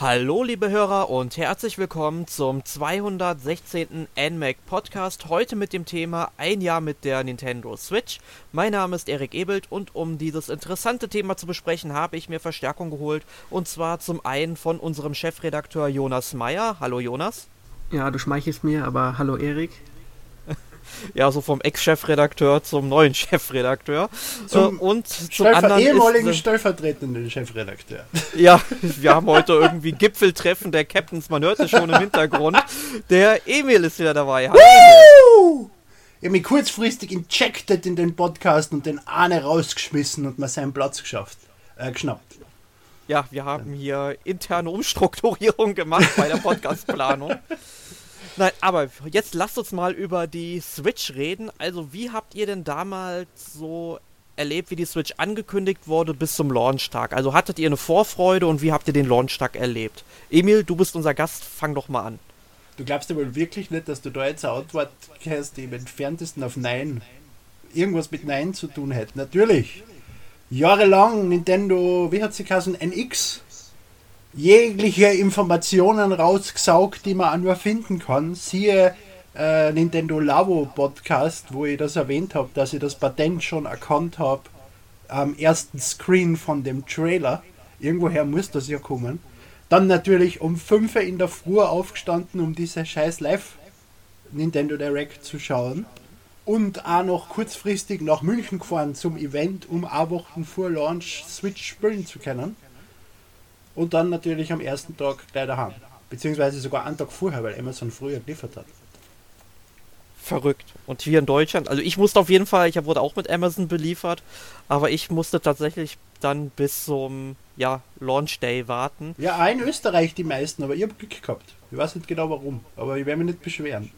Hallo liebe Hörer und herzlich willkommen zum 216. NMAC Podcast. Heute mit dem Thema Ein Jahr mit der Nintendo Switch. Mein Name ist Erik Ebelt und um dieses interessante Thema zu besprechen, habe ich mir Verstärkung geholt. Und zwar zum einen von unserem Chefredakteur Jonas Meyer. Hallo Jonas. Ja, du schmeichelst mir, aber hallo Erik ja, so vom Ex-Chefredakteur zum neuen Chefredakteur. Zum äh, und zum anderen ehemaligen ist, stellvertretenden Chefredakteur. Ja, wir haben heute irgendwie Gipfeltreffen der Captains, man hört es schon im Hintergrund. Der Emil ist wieder dabei. Emil. Ich habe mich kurzfristig injected in den Podcast und den Ahne rausgeschmissen und mir seinen Platz geschafft, äh, geschnappt. Ja, wir haben hier interne Umstrukturierung gemacht bei der Podcastplanung. Nein, aber jetzt lasst uns mal über die Switch reden. Also, wie habt ihr denn damals so erlebt, wie die Switch angekündigt wurde bis zum Launchtag? Also, hattet ihr eine Vorfreude und wie habt ihr den Launchtag erlebt? Emil, du bist unser Gast, fang doch mal an. Du glaubst ja wohl wirklich nicht, dass du da jetzt eine Antwort hast, die im entferntesten auf Nein, irgendwas mit Nein zu tun hätte. Natürlich. Jahrelang Nintendo, wie hat sie geheißen, NX jegliche Informationen rausgesaugt, die man nur finden kann. Siehe äh, Nintendo Labo Podcast, wo ich das erwähnt habe, dass ich das Patent schon erkannt habe am ersten Screen von dem Trailer. Irgendwoher muss das ja kommen. Dann natürlich um 5 Uhr in der Früh aufgestanden, um diese scheiß Live Nintendo Direct zu schauen. Und auch noch kurzfristig nach München gefahren zum Event, um auch Wochen vor Launch Switch spielen zu können und dann natürlich am ersten Tag gleich daheim. Beziehungsweise sogar einen Tag vorher, weil Amazon früher geliefert hat. Verrückt. Und hier in Deutschland, also ich musste auf jeden Fall, ich wurde auch mit Amazon beliefert, aber ich musste tatsächlich dann bis zum ja, Launch Day warten. Ja, in Österreich die meisten, aber ich habe Glück gehabt. Ich weiß nicht genau warum, aber ich werde mich nicht beschweren.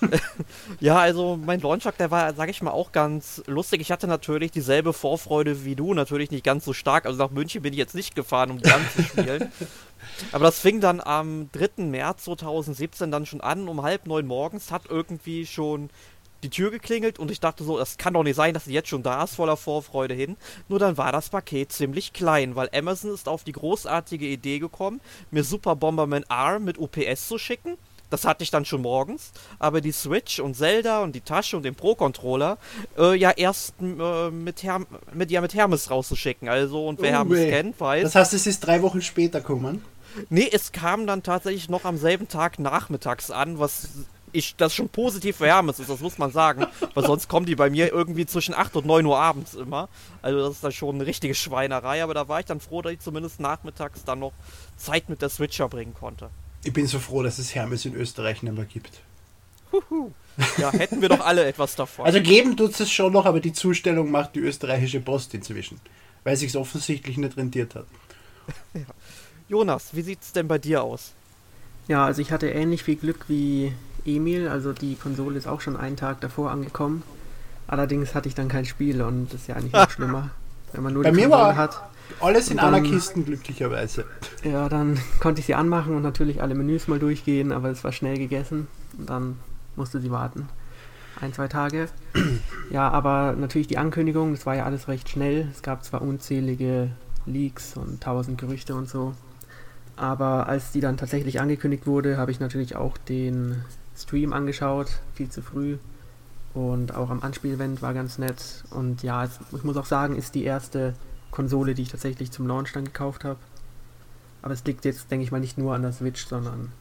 ja, also mein Launchtag, der war, sag ich mal, auch ganz lustig. Ich hatte natürlich dieselbe Vorfreude wie du, natürlich nicht ganz so stark. Also nach München bin ich jetzt nicht gefahren, um dann zu spielen. Aber das fing dann am 3. März 2017 dann schon an, um halb neun morgens, hat irgendwie schon die Tür geklingelt und ich dachte so, das kann doch nicht sein, dass sie jetzt schon da ist, voller Vorfreude hin. Nur dann war das Paket ziemlich klein, weil Amazon ist auf die großartige Idee gekommen, mir Super Bomberman R mit UPS zu schicken. Das hatte ich dann schon morgens, aber die Switch und Zelda und die Tasche und den Pro-Controller äh, ja erst äh, mit, Herm mit, ja, mit Hermes rauszuschicken. Also, und wer oh, Hermes kennt, weiß. Das heißt, es ist drei Wochen später gekommen? Nee, es kam dann tatsächlich noch am selben Tag nachmittags an, was ich das schon positiv für Hermes ist, das muss man sagen. Weil sonst kommen die bei mir irgendwie zwischen 8 und 9 Uhr abends immer. Also das ist dann schon eine richtige Schweinerei, aber da war ich dann froh, dass ich zumindest nachmittags dann noch Zeit mit der Switcher bringen konnte. Ich bin so froh, dass es Hermes in Österreich nicht mehr gibt. Huhu. Ja, hätten wir doch alle etwas davon. Also geben tut es schon noch, aber die Zustellung macht die österreichische Post inzwischen. Weil sich offensichtlich nicht rentiert hat. Ja. Jonas, wie sieht es denn bei dir aus? Ja, also ich hatte ähnlich viel Glück wie Emil, also die Konsole ist auch schon einen Tag davor angekommen. Allerdings hatte ich dann kein Spiel und das ist ja eigentlich noch schlimmer, wenn man nur Bei die mir Konsole war hat. Alles in dann, einer Kiste glücklicherweise. Ja, dann konnte ich sie anmachen und natürlich alle Menüs mal durchgehen, aber es war schnell gegessen und dann musste sie warten. Ein, zwei Tage. Ja, aber natürlich die Ankündigung, das war ja alles recht schnell. Es gab zwar unzählige Leaks und tausend Gerüchte und so. Aber als die dann tatsächlich angekündigt wurde, habe ich natürlich auch den Stream angeschaut, viel zu früh. Und auch am Anspielevent war ganz nett. Und ja, es, ich muss auch sagen, ist die erste Konsole, die ich tatsächlich zum Launch dann gekauft habe. Aber es liegt jetzt, denke ich mal, nicht nur an der Switch, sondern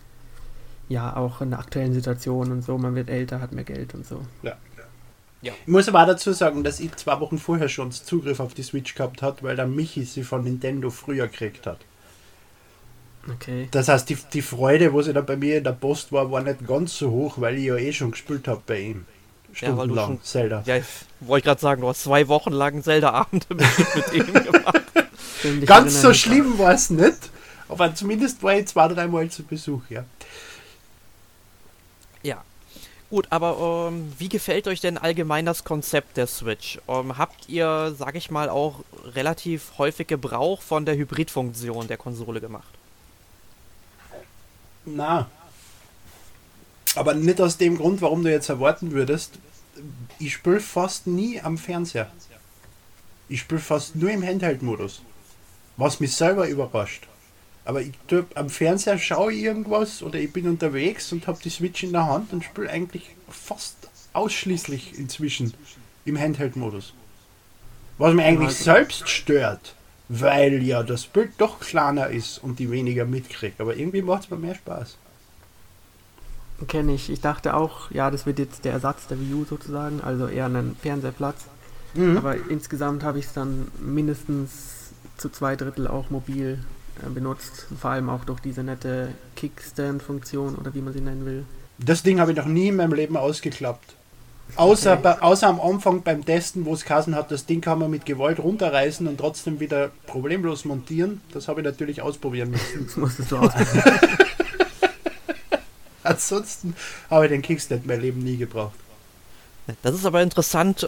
ja auch in der aktuellen Situation und so. Man wird älter, hat mehr Geld und so. Ja. Ja. Ich muss aber auch dazu sagen, dass ich zwei Wochen vorher schon Zugriff auf die Switch gehabt hat, weil der Michi sie von Nintendo früher gekriegt hat. Okay. Das heißt, die, die Freude, wo sie dann bei mir in der Post war, war nicht ganz so hoch, weil ich ja eh schon gespielt habe bei ihm. Stundenlang ja, schon, Zelda. Ja, wollte ich gerade sagen, du hast zwei Wochen lang Zelda-Abende mit ihm gemacht. ganz so schlimm war es nicht, aber zumindest war ich zwei, dreimal zu Besuch, ja. Ja. Gut, aber ähm, wie gefällt euch denn allgemein das Konzept der Switch? Ähm, habt ihr, sag ich mal, auch relativ häufig Gebrauch von der Hybridfunktion der Konsole gemacht? Na. Aber nicht aus dem Grund, warum du jetzt erwarten würdest. Ich spiele fast nie am Fernseher. Ich spiele fast nur im Handheld-Modus. Was mich selber überrascht. Aber ich tu, am Fernseher schaue ich irgendwas oder ich bin unterwegs und habe die Switch in der Hand und spiele eigentlich fast ausschließlich inzwischen im Handheld-Modus. Was mich eigentlich also- selbst stört, weil ja das Bild doch kleiner ist und die weniger mitkriege. Aber irgendwie macht es mir mehr Spaß. Kenne ich. Ich dachte auch, ja, das wird jetzt der Ersatz der Wii U sozusagen, also eher ein Fernsehplatz. Mhm. Aber insgesamt habe ich es dann mindestens zu zwei Drittel auch mobil äh, benutzt. Vor allem auch durch diese nette Kickstand-Funktion oder wie man sie nennen will. Das Ding habe ich noch nie in meinem Leben ausgeklappt. Außer, bei, außer am Anfang beim Testen, wo es Kassen hat, das Ding kann man mit Gewalt runterreißen und trotzdem wieder problemlos montieren. Das habe ich natürlich ausprobieren müssen. Das musstest du aus. Ansonsten habe ich den Kickstand mein Leben nie gebraucht. Das ist aber interessant, äh,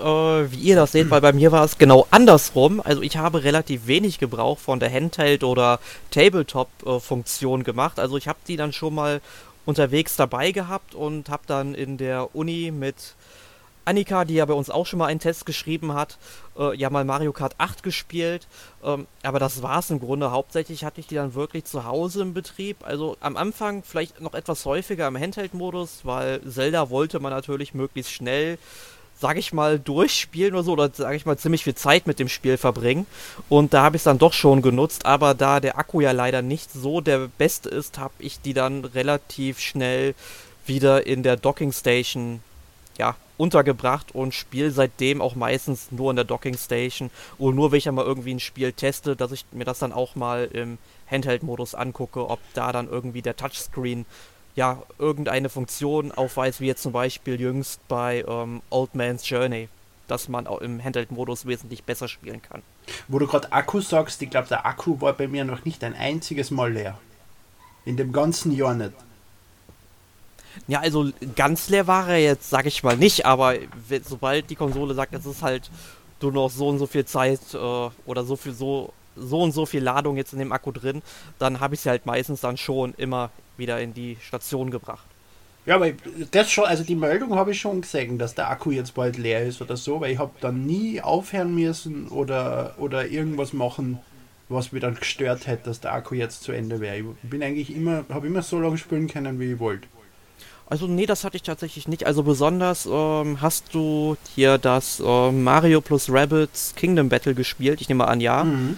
wie ihr das seht, weil bei mir war es genau andersrum. Also ich habe relativ wenig Gebrauch von der Handheld- oder Tabletop-Funktion gemacht. Also ich habe die dann schon mal unterwegs dabei gehabt und habe dann in der Uni mit Annika, die ja bei uns auch schon mal einen Test geschrieben hat, äh, ja mal Mario Kart 8 gespielt. Ähm, aber das war es im Grunde. Hauptsächlich hatte ich die dann wirklich zu Hause im Betrieb. Also am Anfang vielleicht noch etwas häufiger im Handheld-Modus, weil Zelda wollte man natürlich möglichst schnell, sag ich mal, durchspielen oder so, oder sag ich mal, ziemlich viel Zeit mit dem Spiel verbringen. Und da habe ich es dann doch schon genutzt. Aber da der Akku ja leider nicht so der beste ist, habe ich die dann relativ schnell wieder in der Docking Station ja, untergebracht und spiele seitdem auch meistens nur in der Docking Station und nur wenn ich mal irgendwie ein Spiel teste, dass ich mir das dann auch mal im Handheld-Modus angucke, ob da dann irgendwie der Touchscreen ja irgendeine Funktion aufweist, wie jetzt zum Beispiel jüngst bei ähm, Old Man's Journey, dass man auch im Handheld-Modus wesentlich besser spielen kann. Wo du gerade Akku sagst, ich glaube, der Akku war bei mir noch nicht ein einziges Mal leer. In dem ganzen Jahr nicht. Ja, also ganz leer war er jetzt, sag ich mal nicht, aber sobald die Konsole sagt, es ist halt nur noch so und so viel Zeit äh, oder so viel so so und so viel Ladung jetzt in dem Akku drin, dann habe ich sie halt meistens dann schon immer wieder in die Station gebracht. Ja, aber das schon, also die Meldung habe ich schon gesehen, dass der Akku jetzt bald leer ist oder so, weil ich habe dann nie aufhören müssen oder, oder irgendwas machen, was mir dann gestört hätte, dass der Akku jetzt zu Ende wäre. Ich bin eigentlich immer, habe immer so lange spielen können, wie ich wollte. Also nee, das hatte ich tatsächlich nicht. Also besonders ähm, hast du hier das ähm, Mario plus Rabbids Kingdom Battle gespielt. Ich nehme mal an, ja. Mhm.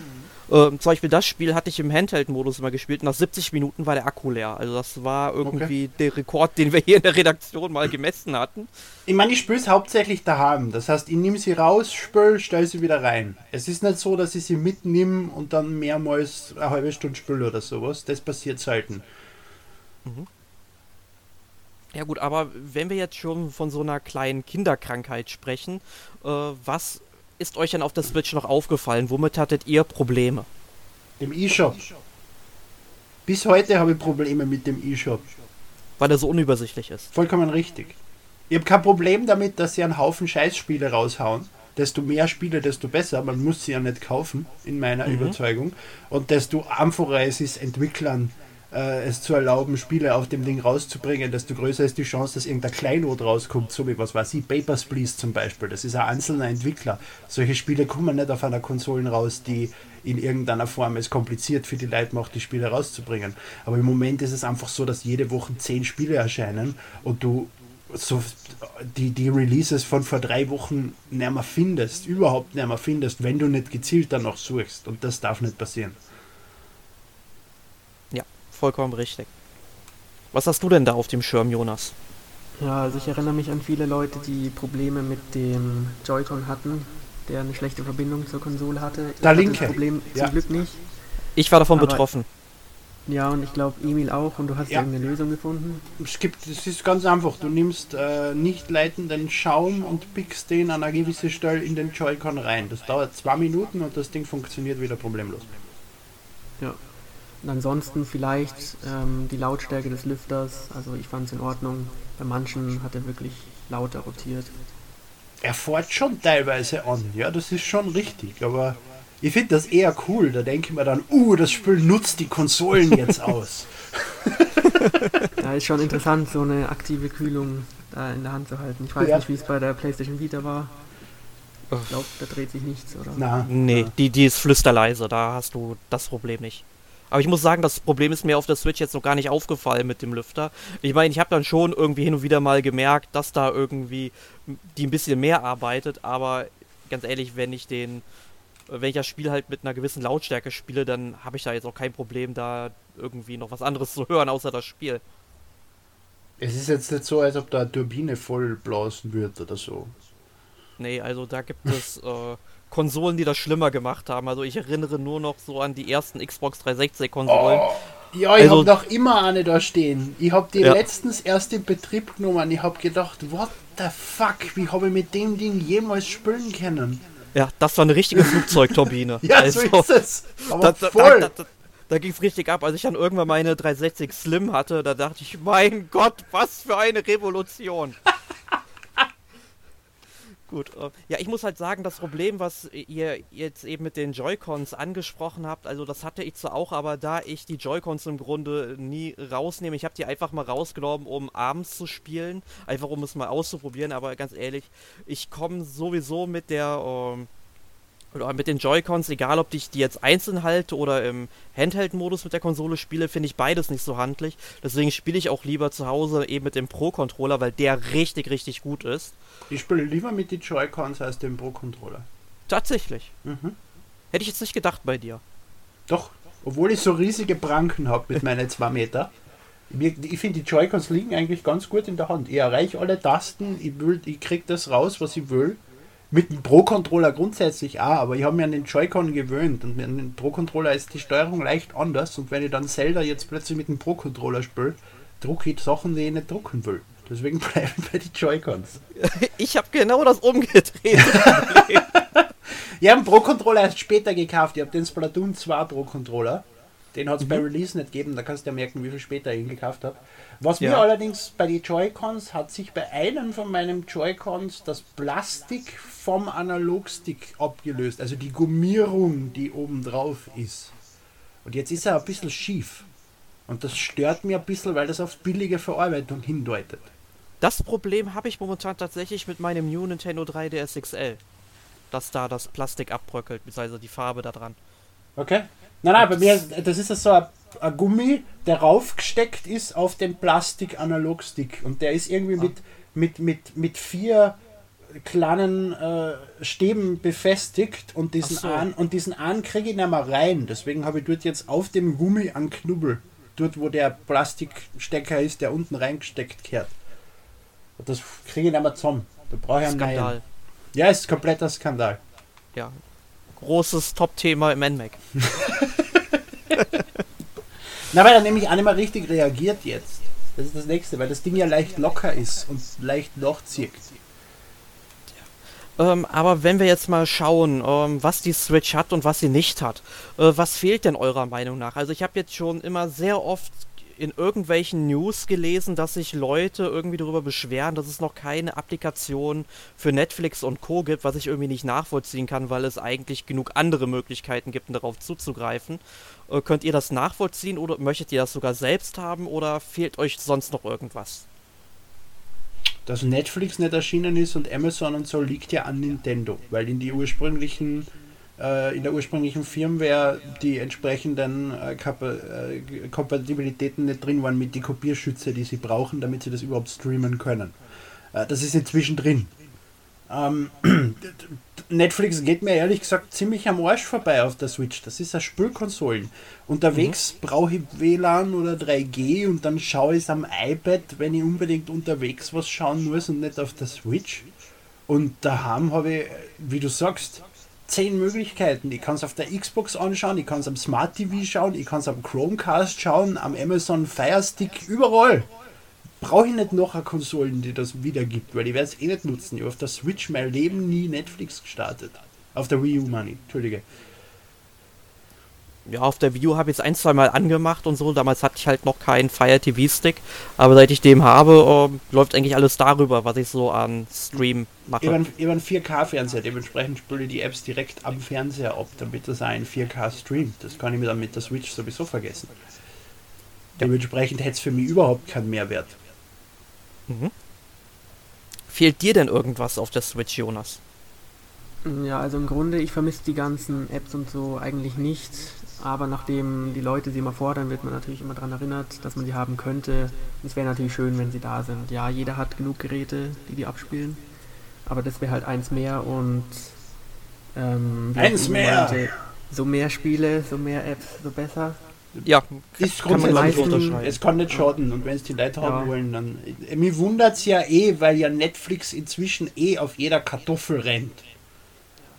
Ähm, zum Beispiel das Spiel hatte ich im Handheld-Modus immer gespielt. Nach 70 Minuten war der Akku leer. Also das war irgendwie der Rekord, den wir hier in der Redaktion mal gemessen hatten. Ich meine, ich spüre es hauptsächlich daheim. Das heißt, ich nehme sie raus, spül, stelle sie wieder rein. Es ist nicht so, dass ich sie mitnehme und dann mehrmals eine halbe Stunde spüle oder sowas. Das passiert selten. Ja gut, aber wenn wir jetzt schon von so einer kleinen Kinderkrankheit sprechen, äh, was ist euch denn auf der Switch noch aufgefallen? Womit hattet ihr Probleme? Im E-Shop. Bis heute habe ich Probleme mit dem E-Shop. Weil er so unübersichtlich ist. Vollkommen richtig. Ich habe kein Problem damit, dass sie einen Haufen Scheißspiele raushauen. Desto mehr Spiele, desto besser. Man muss sie ja nicht kaufen, in meiner Mhm. Überzeugung. Und desto einfacher es ist, Entwicklern äh, es zu erlauben, Spiele auf dem Ding rauszubringen, desto größer ist die Chance, dass irgendein Kleinod rauskommt, so wie was weiß ich, Papers, Please zum Beispiel. Das ist ein einzelner Entwickler. Solche Spiele kommen nicht auf einer Konsole raus, die in irgendeiner Form es kompliziert für die Leute macht, die Spiele rauszubringen. Aber im Moment ist es einfach so, dass jede Woche zehn Spiele erscheinen und du so die, die Releases von vor drei Wochen nicht mehr findest, überhaupt nicht mehr findest, wenn du nicht gezielt danach suchst. Und das darf nicht passieren. Vollkommen richtig. Was hast du denn da auf dem Schirm, Jonas? Ja, also ich erinnere mich an viele Leute, die Probleme mit dem Joy-Con hatten, der eine schlechte Verbindung zur Konsole hatte. Ich hatte linke. Das Problem Ja. zum Glück nicht. Ich war davon Aber- betroffen. Ja, und ich glaube Emil auch und du hast Ja. irgendeine Lösung gefunden. Es gibt, es ist ganz einfach. Du nimmst äh, nicht leitenden Schaum und pickst den an einer gewissen Stelle in den Joy-Con rein. Das dauert zwei Minuten und das Ding funktioniert wieder problemlos. Ja. Und ansonsten vielleicht ähm, die Lautstärke des Lüfters. Also ich fand es in Ordnung. Bei manchen hat er wirklich lauter rotiert. Er fährt schon teilweise an, ja, das ist schon richtig, aber ich finde das eher cool. Da denke ich mir dann, uh, das Spiel nutzt die Konsolen jetzt aus. Ja, ist schon interessant, so eine aktive Kühlung da in der Hand zu halten. Ich weiß Ja. nicht, wie es bei der PlayStation Vita war. Ich glaube, da dreht sich nichts, oder? Na, Nee, na. die, die ist flüsterleise, da hast du das Problem nicht. Aber ich muss sagen, das Problem ist mir auf der Switch jetzt noch gar nicht aufgefallen mit dem Lüfter. Ich meine, ich habe dann schon irgendwie hin und wieder mal gemerkt, dass da irgendwie die ein bisschen mehr arbeitet, aber ganz ehrlich, wenn ich den, wenn ich das Spiel halt mit einer gewissen Lautstärke spiele, dann habe ich da jetzt auch kein Problem, da irgendwie noch was anderes zu hören, außer das Spiel. Es ist jetzt nicht so, als ob da eine Turbine voll blasen wird oder so. Nee, also da gibt es äh, Konsolen, die das schlimmer gemacht haben. Also ich erinnere nur noch so an die ersten Xbox 360 Konsolen. Oh, ja, ich also, habe noch immer eine da stehen. Ich habe die ja. letztens erst in Betrieb genommen. Ich habe gedacht, what the fuck, wie habe ich mit dem Ding jemals spielen können? Ja, das war eine richtige Flugzeugturbine. ja, also, so ist es. Aber da, voll. Da, da, da ging es richtig ab. Als ich dann irgendwann meine 360 Slim hatte, da dachte ich, mein Gott, was für eine Revolution. Gut, äh, ja, ich muss halt sagen, das Problem, was ihr jetzt eben mit den Joy-Cons angesprochen habt, also das hatte ich zwar auch, aber da ich die Joy-Cons im Grunde nie rausnehme, ich habe die einfach mal rausgenommen, um abends zu spielen, einfach um es mal auszuprobieren, aber ganz ehrlich, ich komme sowieso mit der, ähm, oder mit den Joy-Cons, egal ob ich die jetzt einzeln halte oder im Handheld-Modus mit der Konsole spiele, finde ich beides nicht so handlich. Deswegen spiele ich auch lieber zu Hause eben mit dem Pro-Controller, weil der richtig, richtig gut ist. Ich spiele lieber mit den Joy-Cons als dem Pro-Controller. Tatsächlich. Mhm. Hätte ich jetzt nicht gedacht bei dir. Doch, obwohl ich so riesige Pranken habe mit meinen 2 Meter. Ich finde, die Joy-Cons liegen eigentlich ganz gut in der Hand. Ich erreiche alle Tasten, ich, ich kriege das raus, was ich will mit dem Pro-Controller grundsätzlich auch, aber ich habe mir an den Joy-Con gewöhnt und mit dem Pro-Controller ist die Steuerung leicht anders und wenn ich dann Zelda jetzt plötzlich mit dem Pro-Controller spiele, drucke ich Sachen, die ich nicht drucken will. Deswegen bleiben wir die Joy-Cons. Ich habe genau das umgedreht. ich habe den Pro-Controller erst später gekauft. Ich habe den Splatoon 2 Pro-Controller. Den hat es mhm. bei Release nicht gegeben, da kannst du ja merken, wie viel später ich ihn gekauft habe. Was ja. mir allerdings bei den Joy-Cons hat sich bei einem von meinen Joy-Cons das Plastik vom Analogstick abgelöst, also die Gummierung, die oben drauf ist. Und jetzt ist er ein bisschen schief. Und das stört mir ein bisschen, weil das auf billige Verarbeitung hindeutet. Das Problem habe ich momentan tatsächlich mit meinem New Nintendo 3DS XL. Dass da das Plastik abbröckelt, beziehungsweise die Farbe da dran. Okay. Nein, nein, bei mir, das ist so ein, ein Gummi, der raufgesteckt ist auf den Plastik-Analog-Stick. Und der ist irgendwie ah. mit, mit, mit, mit vier kleinen äh, Stäben befestigt und diesen so. an und diesen an kriege ich nicht mehr rein. Deswegen habe ich dort jetzt auf dem Gummi einen Knubbel. Dort, wo der Plastikstecker ist, der unten reingesteckt. Und das kriege ich nicht mehr zusammen. Da brauche ich einen Skandal. Neuen. Ja, ist kompletter Skandal. Ja, großes Top-Thema im NMAC. Na, weil er nämlich auch nicht mehr richtig reagiert jetzt. Das ist das nächste, weil das Ding ja leicht locker ist und leicht nachzieht. Ähm, aber wenn wir jetzt mal schauen, ähm, was die Switch hat und was sie nicht hat, äh, was fehlt denn eurer Meinung nach? Also ich habe jetzt schon immer sehr oft in irgendwelchen News gelesen, dass sich Leute irgendwie darüber beschweren, dass es noch keine Applikation für Netflix und Co. gibt, was ich irgendwie nicht nachvollziehen kann, weil es eigentlich genug andere Möglichkeiten gibt, darauf zuzugreifen. Äh, könnt ihr das nachvollziehen oder möchtet ihr das sogar selbst haben oder fehlt euch sonst noch irgendwas? Dass Netflix nicht erschienen ist und Amazon und so liegt ja an Nintendo, weil in die ursprünglichen äh, in der ursprünglichen Firmware die entsprechenden äh, äh, Kompatibilitäten nicht drin waren mit den Kopierschütze, die sie brauchen, damit sie das überhaupt streamen können. Äh, das ist inzwischen drin. Ähm, Netflix geht mir ehrlich gesagt ziemlich am Arsch vorbei auf der Switch. Das ist eine Spülkonsolen. Unterwegs mhm. brauche ich WLAN oder 3G und dann schaue ich es am iPad, wenn ich unbedingt unterwegs was schauen muss und nicht auf der Switch. Und daheim habe ich, wie du sagst, zehn Möglichkeiten. Ich kann es auf der Xbox anschauen, ich kann es am Smart TV schauen, ich kann es am Chromecast schauen, am Amazon Fire Stick, überall. Brauche ich nicht noch eine Konsolen, die das wiedergibt, weil ich werde es eh nicht nutzen. Ich habe auf der Switch mein Leben nie Netflix gestartet. Auf der Wii U, Money, Entschuldige ja, auf der Wii U habe ich es ein, zwei Mal angemacht und so. Damals hatte ich halt noch keinen Fire TV Stick. Aber seit ich den habe, äh, läuft eigentlich alles darüber, was ich so an Stream mache. Über einen 4K-Fernseher. Dementsprechend spüle ich die Apps direkt am Fernseher ab, damit das ein 4K streamt. Das kann ich mir dann mit der Switch sowieso vergessen. Dementsprechend hätte es für mich überhaupt keinen Mehrwert. Mhm. Fehlt dir denn irgendwas auf der Switch, Jonas? Ja, also im Grunde, ich vermisse die ganzen Apps und so eigentlich nicht Aber nachdem die Leute sie immer fordern, wird man natürlich immer daran erinnert, dass man sie haben könnte. Es wäre natürlich schön, wenn sie da sind. Ja, jeder hat genug Geräte, die die abspielen. Aber das wäre halt eins mehr und ähm, eins mehr. Meinte, so mehr Spiele, so mehr Apps, so besser. Ja, ist grundsätzlich unterscheiden. Es kann nicht schaden und wenn es die Leute haben ja. wollen, dann. Mir wundert es ja eh, weil ja Netflix inzwischen eh auf jeder Kartoffel rennt.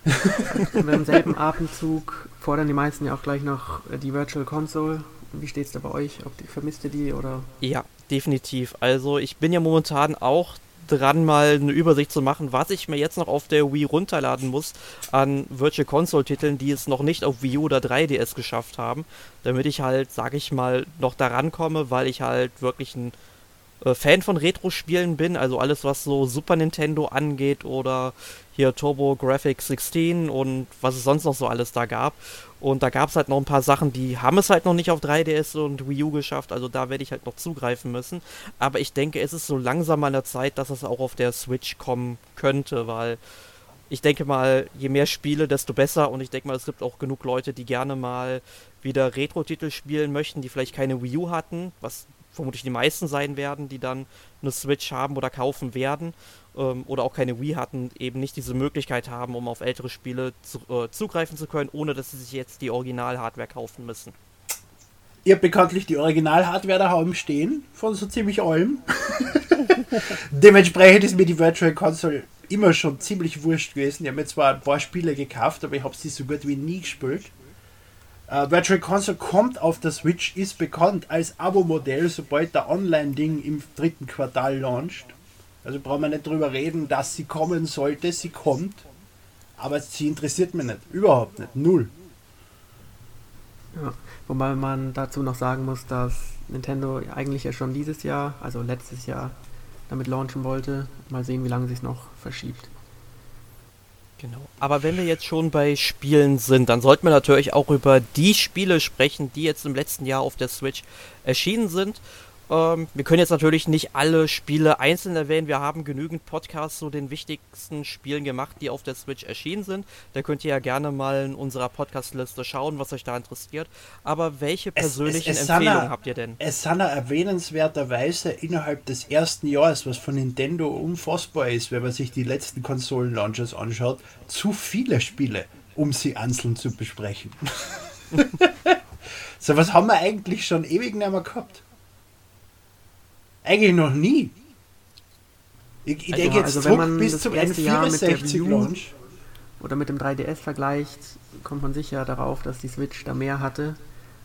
und im selben Atemzug fordern die meisten ja auch gleich noch die Virtual Console. Wie steht es da bei euch? Ob die, vermisst ihr die oder? Ja, definitiv. Also ich bin ja momentan auch dran, mal eine Übersicht zu machen, was ich mir jetzt noch auf der Wii runterladen muss an Virtual Console-Titeln, die es noch nicht auf Wii U oder 3DS geschafft haben, damit ich halt, sag ich mal, noch daran komme, weil ich halt wirklich ein äh, Fan von Retro-Spielen bin, also alles, was so Super Nintendo angeht oder hier Turbo Graphics 16 und was es sonst noch so alles da gab. Und da gab es halt noch ein paar Sachen, die haben es halt noch nicht auf 3DS und Wii U geschafft, also da werde ich halt noch zugreifen müssen. Aber ich denke, es ist so langsam an der Zeit, dass es auch auf der Switch kommen könnte, weil ich denke mal, je mehr Spiele, desto besser. Und ich denke mal, es gibt auch genug Leute, die gerne mal wieder Retro-Titel spielen möchten, die vielleicht keine Wii U hatten, was vermutlich die meisten sein werden, die dann eine Switch haben oder kaufen werden ähm, oder auch keine Wii hatten, eben nicht diese Möglichkeit haben, um auf ältere Spiele zu, äh, zugreifen zu können, ohne dass sie sich jetzt die Original-Hardware kaufen müssen. Ihr habt bekanntlich die Original-Hardware daheim stehen, von so ziemlich allem. Dementsprechend ist mir die Virtual Console immer schon ziemlich wurscht gewesen. Ich habe mir zwar ein paar Spiele gekauft, aber ich habe sie so gut wie nie gespielt. Uh, Virtual Console kommt auf der Switch, ist bekannt als Abo-Modell, sobald der Online-Ding im dritten Quartal launcht. Also brauchen wir nicht drüber reden, dass sie kommen sollte. Sie kommt. Aber sie interessiert mich nicht. Überhaupt nicht. Null. Ja, wobei man dazu noch sagen muss, dass Nintendo eigentlich ja schon dieses Jahr, also letztes Jahr, damit launchen wollte. Mal sehen, wie lange sich noch verschiebt. Genau. Aber wenn wir jetzt schon bei Spielen sind, dann sollten wir natürlich auch über die Spiele sprechen, die jetzt im letzten Jahr auf der Switch erschienen sind. Ähm, wir können jetzt natürlich nicht alle Spiele einzeln erwähnen. Wir haben genügend Podcasts zu den wichtigsten Spielen gemacht, die auf der Switch erschienen sind. Da könnt ihr ja gerne mal in unserer Podcast-Liste schauen, was euch da interessiert. Aber welche persönlichen es, es, es Empfehlungen habt ihr denn? Es sind erwähnenswerterweise innerhalb des ersten Jahres, was von Nintendo unfassbar ist, wenn man sich die letzten Konsolen-Launchers anschaut, zu viele Spiele, um sie einzeln zu besprechen. so was haben wir eigentlich schon ewig nicht mehr gehabt. Eigentlich noch nie. Ich, ich also, denke jetzt also zurück bis zum N64 Launch. Oder mit dem 3DS vergleicht, kommt man sicher darauf, dass die Switch da mehr hatte.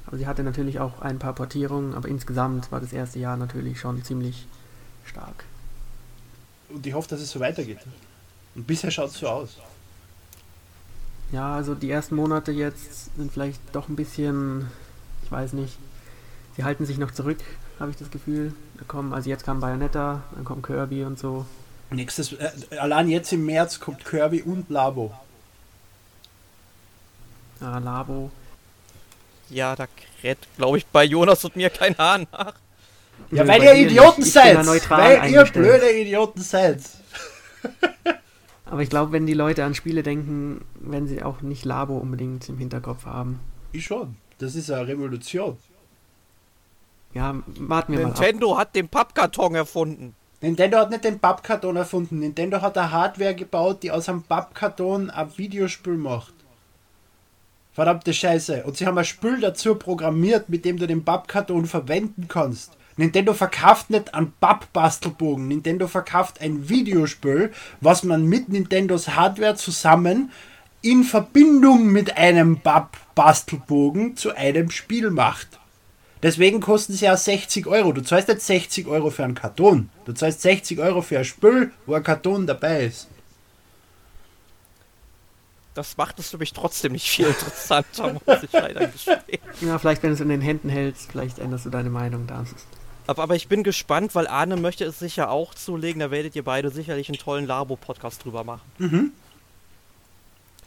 Aber sie hatte natürlich auch ein paar Portierungen, aber insgesamt war das erste Jahr natürlich schon ziemlich stark. Und ich hoffe, dass es so weitergeht. Und bisher schaut es so aus. Ja, also die ersten Monate jetzt sind vielleicht doch ein bisschen, ich weiß nicht, sie halten sich noch zurück, habe ich das Gefühl. Da kommen, also jetzt kam Bayonetta, dann kommt Kirby und so. Nächstes, äh, allein jetzt im März kommt Kirby und Labo. Ja, Labo. Ja, da kräht, glaube ich, bei Jonas und mir kein Hahn nach. Ja, weil ihr Idioten seid! Weil ihr blöde Idioten seid! Aber ich glaube, wenn die Leute an Spiele denken, werden sie auch nicht Labo unbedingt im Hinterkopf haben. Ich schon. Das ist eine Revolution. Ja, warten wir Nintendo mal ab. hat den Pappkarton erfunden. Nintendo hat nicht den Pappkarton erfunden. Nintendo hat eine Hardware gebaut, die aus einem Pappkarton ein Videospiel macht. Verdammte Scheiße. Und sie haben ein Spiel dazu programmiert, mit dem du den Pappkarton verwenden kannst. Nintendo verkauft nicht einen Pappbastelbogen. Nintendo verkauft ein Videospiel, was man mit Nintendos Hardware zusammen in Verbindung mit einem Pappbastelbogen zu einem Spiel macht. Deswegen kosten sie ja 60 Euro. Du zahlst nicht 60 Euro für einen Karton. Du zahlst 60 Euro für ein Spül, wo ein Karton dabei ist. Das macht es für mich trotzdem nicht viel interessanter, muss ich leider gestehen. Ja, vielleicht, wenn du es in den Händen hältst, vielleicht änderst du deine Meinung dann. Aber, aber ich bin gespannt, weil Arne möchte es sicher auch zulegen. Da werdet ihr beide sicherlich einen tollen Labo-Podcast drüber machen. Mhm.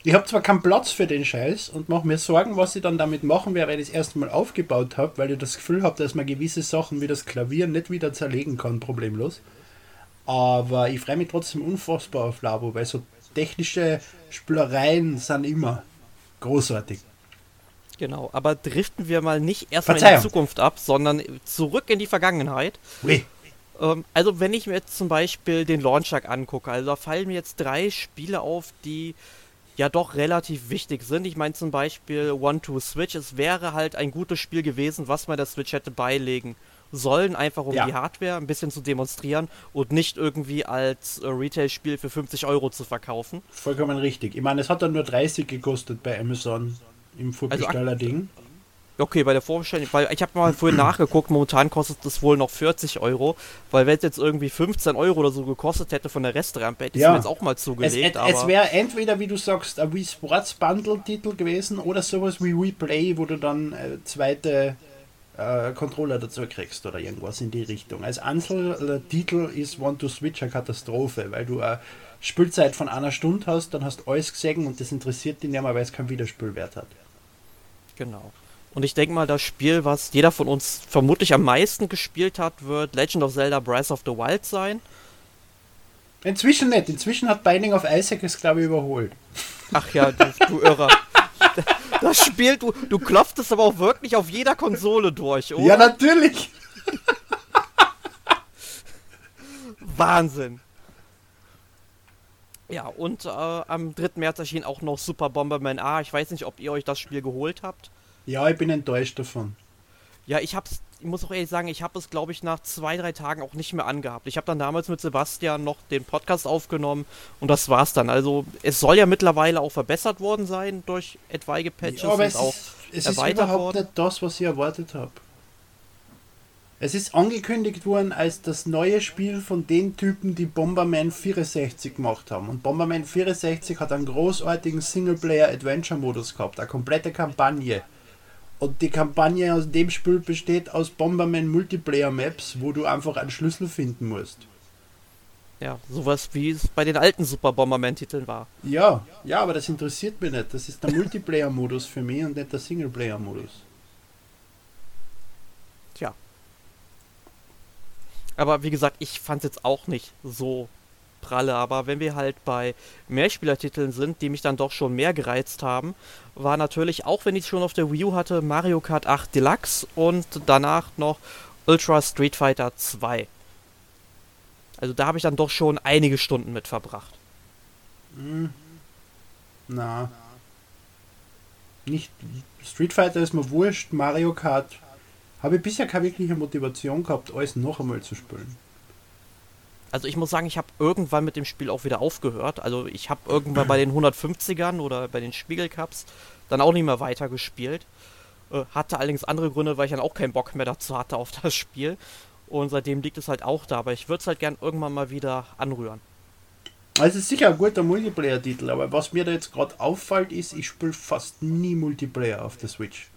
Ich habe zwar keinen Platz für den Scheiß und mache mir Sorgen, was ich dann damit machen werde, wenn ich das erste Mal aufgebaut habe, weil ich das Gefühl habe, dass man gewisse Sachen wie das Klavier nicht wieder zerlegen kann, problemlos. Aber ich freue mich trotzdem unfassbar auf Labo, weil so technische Spülereien sind immer großartig. Genau, aber driften wir mal nicht erstmal in die Zukunft ab, sondern zurück in die Vergangenheit. Oui. Ähm, also wenn ich mir jetzt zum Beispiel den Launcher angucke, also da fallen mir jetzt drei Spiele auf, die ja doch relativ wichtig sind. Ich meine zum Beispiel One-Two-Switch. Es wäre halt ein gutes Spiel gewesen, was man der Switch hätte beilegen sollen, einfach um ja. die Hardware ein bisschen zu demonstrieren und nicht irgendwie als äh, Retail-Spiel für 50 Euro zu verkaufen. Vollkommen richtig. Ich meine, es hat dann nur 30 gekostet bei Amazon im Vorbesteller-Ding. Also, Okay, bei der Vorbestellung, weil ich habe mal vorhin nachgeguckt, momentan kostet es wohl noch 40 Euro, weil wenn es jetzt irgendwie 15 Euro oder so gekostet hätte von der Restrampe, hätte ich ja. es mir jetzt auch mal zugelegt. Es, es wäre entweder, wie du sagst, ein Wii Sports Bundle Titel gewesen oder sowas wie Wii Play, wo du dann äh, zweite äh, Controller dazu kriegst oder irgendwas in die Richtung. Als Einzeltitel ist One to Switch eine Katastrophe, weil du eine Spielzeit von einer Stunde hast, dann hast du alles gesehen und das interessiert dich nicht mehr, weil es keinen Wiederspielwert hat. Genau. Und ich denke mal, das Spiel, was jeder von uns vermutlich am meisten gespielt hat, wird Legend of Zelda Breath of the Wild sein. Inzwischen nicht. Inzwischen hat Binding of Isaac es, glaube ich, überholt. Ach ja, du, du Irrer. Das Spiel, du, du klopfst es aber auch wirklich auf jeder Konsole durch, oder? Ja, natürlich. Wahnsinn. Ja, und äh, am 3. März erschien auch noch Super Bomberman A. Ich weiß nicht, ob ihr euch das Spiel geholt habt. Ja, ich bin enttäuscht davon. Ja, ich hab's, ich muss auch ehrlich sagen, ich habe es, glaube ich, nach zwei, drei Tagen auch nicht mehr angehabt. Ich habe dann damals mit Sebastian noch den Podcast aufgenommen und das war's dann. Also es soll ja mittlerweile auch verbessert worden sein durch etwaige Patches ja, aber und es auch ist, es erweitert ist überhaupt worden. nicht das, was ich erwartet habe. Es ist angekündigt worden als das neue Spiel von den Typen, die Bomberman 64 gemacht haben. Und Bomberman 64 hat einen großartigen Singleplayer-Adventure-Modus gehabt, eine komplette Kampagne. Und die Kampagne aus dem Spiel besteht aus Bomberman Multiplayer Maps, wo du einfach einen Schlüssel finden musst. Ja, sowas wie es bei den alten Super Bomberman-Titeln war. Ja, ja, aber das interessiert mich nicht. Das ist der Multiplayer-Modus für mich und nicht der Singleplayer-Modus. Tja. Aber wie gesagt, ich fand es jetzt auch nicht so pralle, aber wenn wir halt bei Mehrspielertiteln sind, die mich dann doch schon mehr gereizt haben, war natürlich, auch wenn ich es schon auf der Wii U hatte, Mario Kart 8 Deluxe und danach noch Ultra Street Fighter 2. Also da habe ich dann doch schon einige Stunden mit verbracht. Hm. Na. Nicht. Street Fighter ist mir wurscht, Mario Kart habe ich bisher keine wirkliche Motivation gehabt, alles noch einmal zu spielen. Also ich muss sagen, ich habe irgendwann mit dem Spiel auch wieder aufgehört. Also ich habe irgendwann bei den 150ern oder bei den Spiegelcups dann auch nicht mehr weitergespielt. Äh, hatte allerdings andere Gründe, weil ich dann auch keinen Bock mehr dazu hatte auf das Spiel. Und seitdem liegt es halt auch da. Aber ich würde es halt gern irgendwann mal wieder anrühren. Also es ist sicher ein guter Multiplayer-Titel, aber was mir da jetzt gerade auffällt, ist, ich spiele fast nie Multiplayer auf der Switch.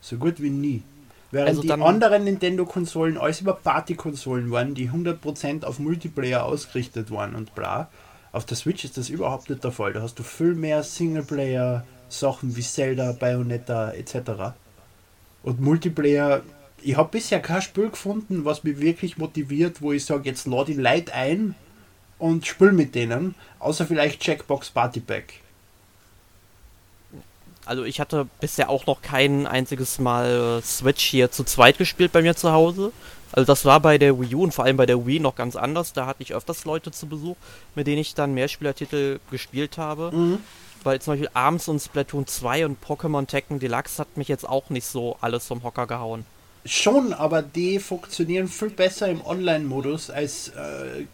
So gut wie nie. Während also die anderen Nintendo-Konsolen alles über Party-Konsolen waren, die 100% auf Multiplayer ausgerichtet waren und bla. Auf der Switch ist das überhaupt nicht der Fall. Da hast du viel mehr Singleplayer-Sachen wie Zelda, Bayonetta etc. Und Multiplayer, ich habe bisher kein Spiel gefunden, was mich wirklich motiviert, wo ich sage, jetzt lade ich Leute ein und spiel mit denen, außer vielleicht Checkbox Party Pack. Also ich hatte bisher auch noch kein einziges Mal Switch hier zu zweit gespielt bei mir zu Hause. Also das war bei der Wii U und vor allem bei der Wii noch ganz anders. Da hatte ich öfters Leute zu Besuch, mit denen ich dann Mehrspielertitel gespielt habe. Mhm. Weil zum Beispiel Arms und Splatoon 2 und Pokémon Tekken Deluxe hat mich jetzt auch nicht so alles vom Hocker gehauen. Schon, aber die funktionieren viel besser im Online-Modus als äh,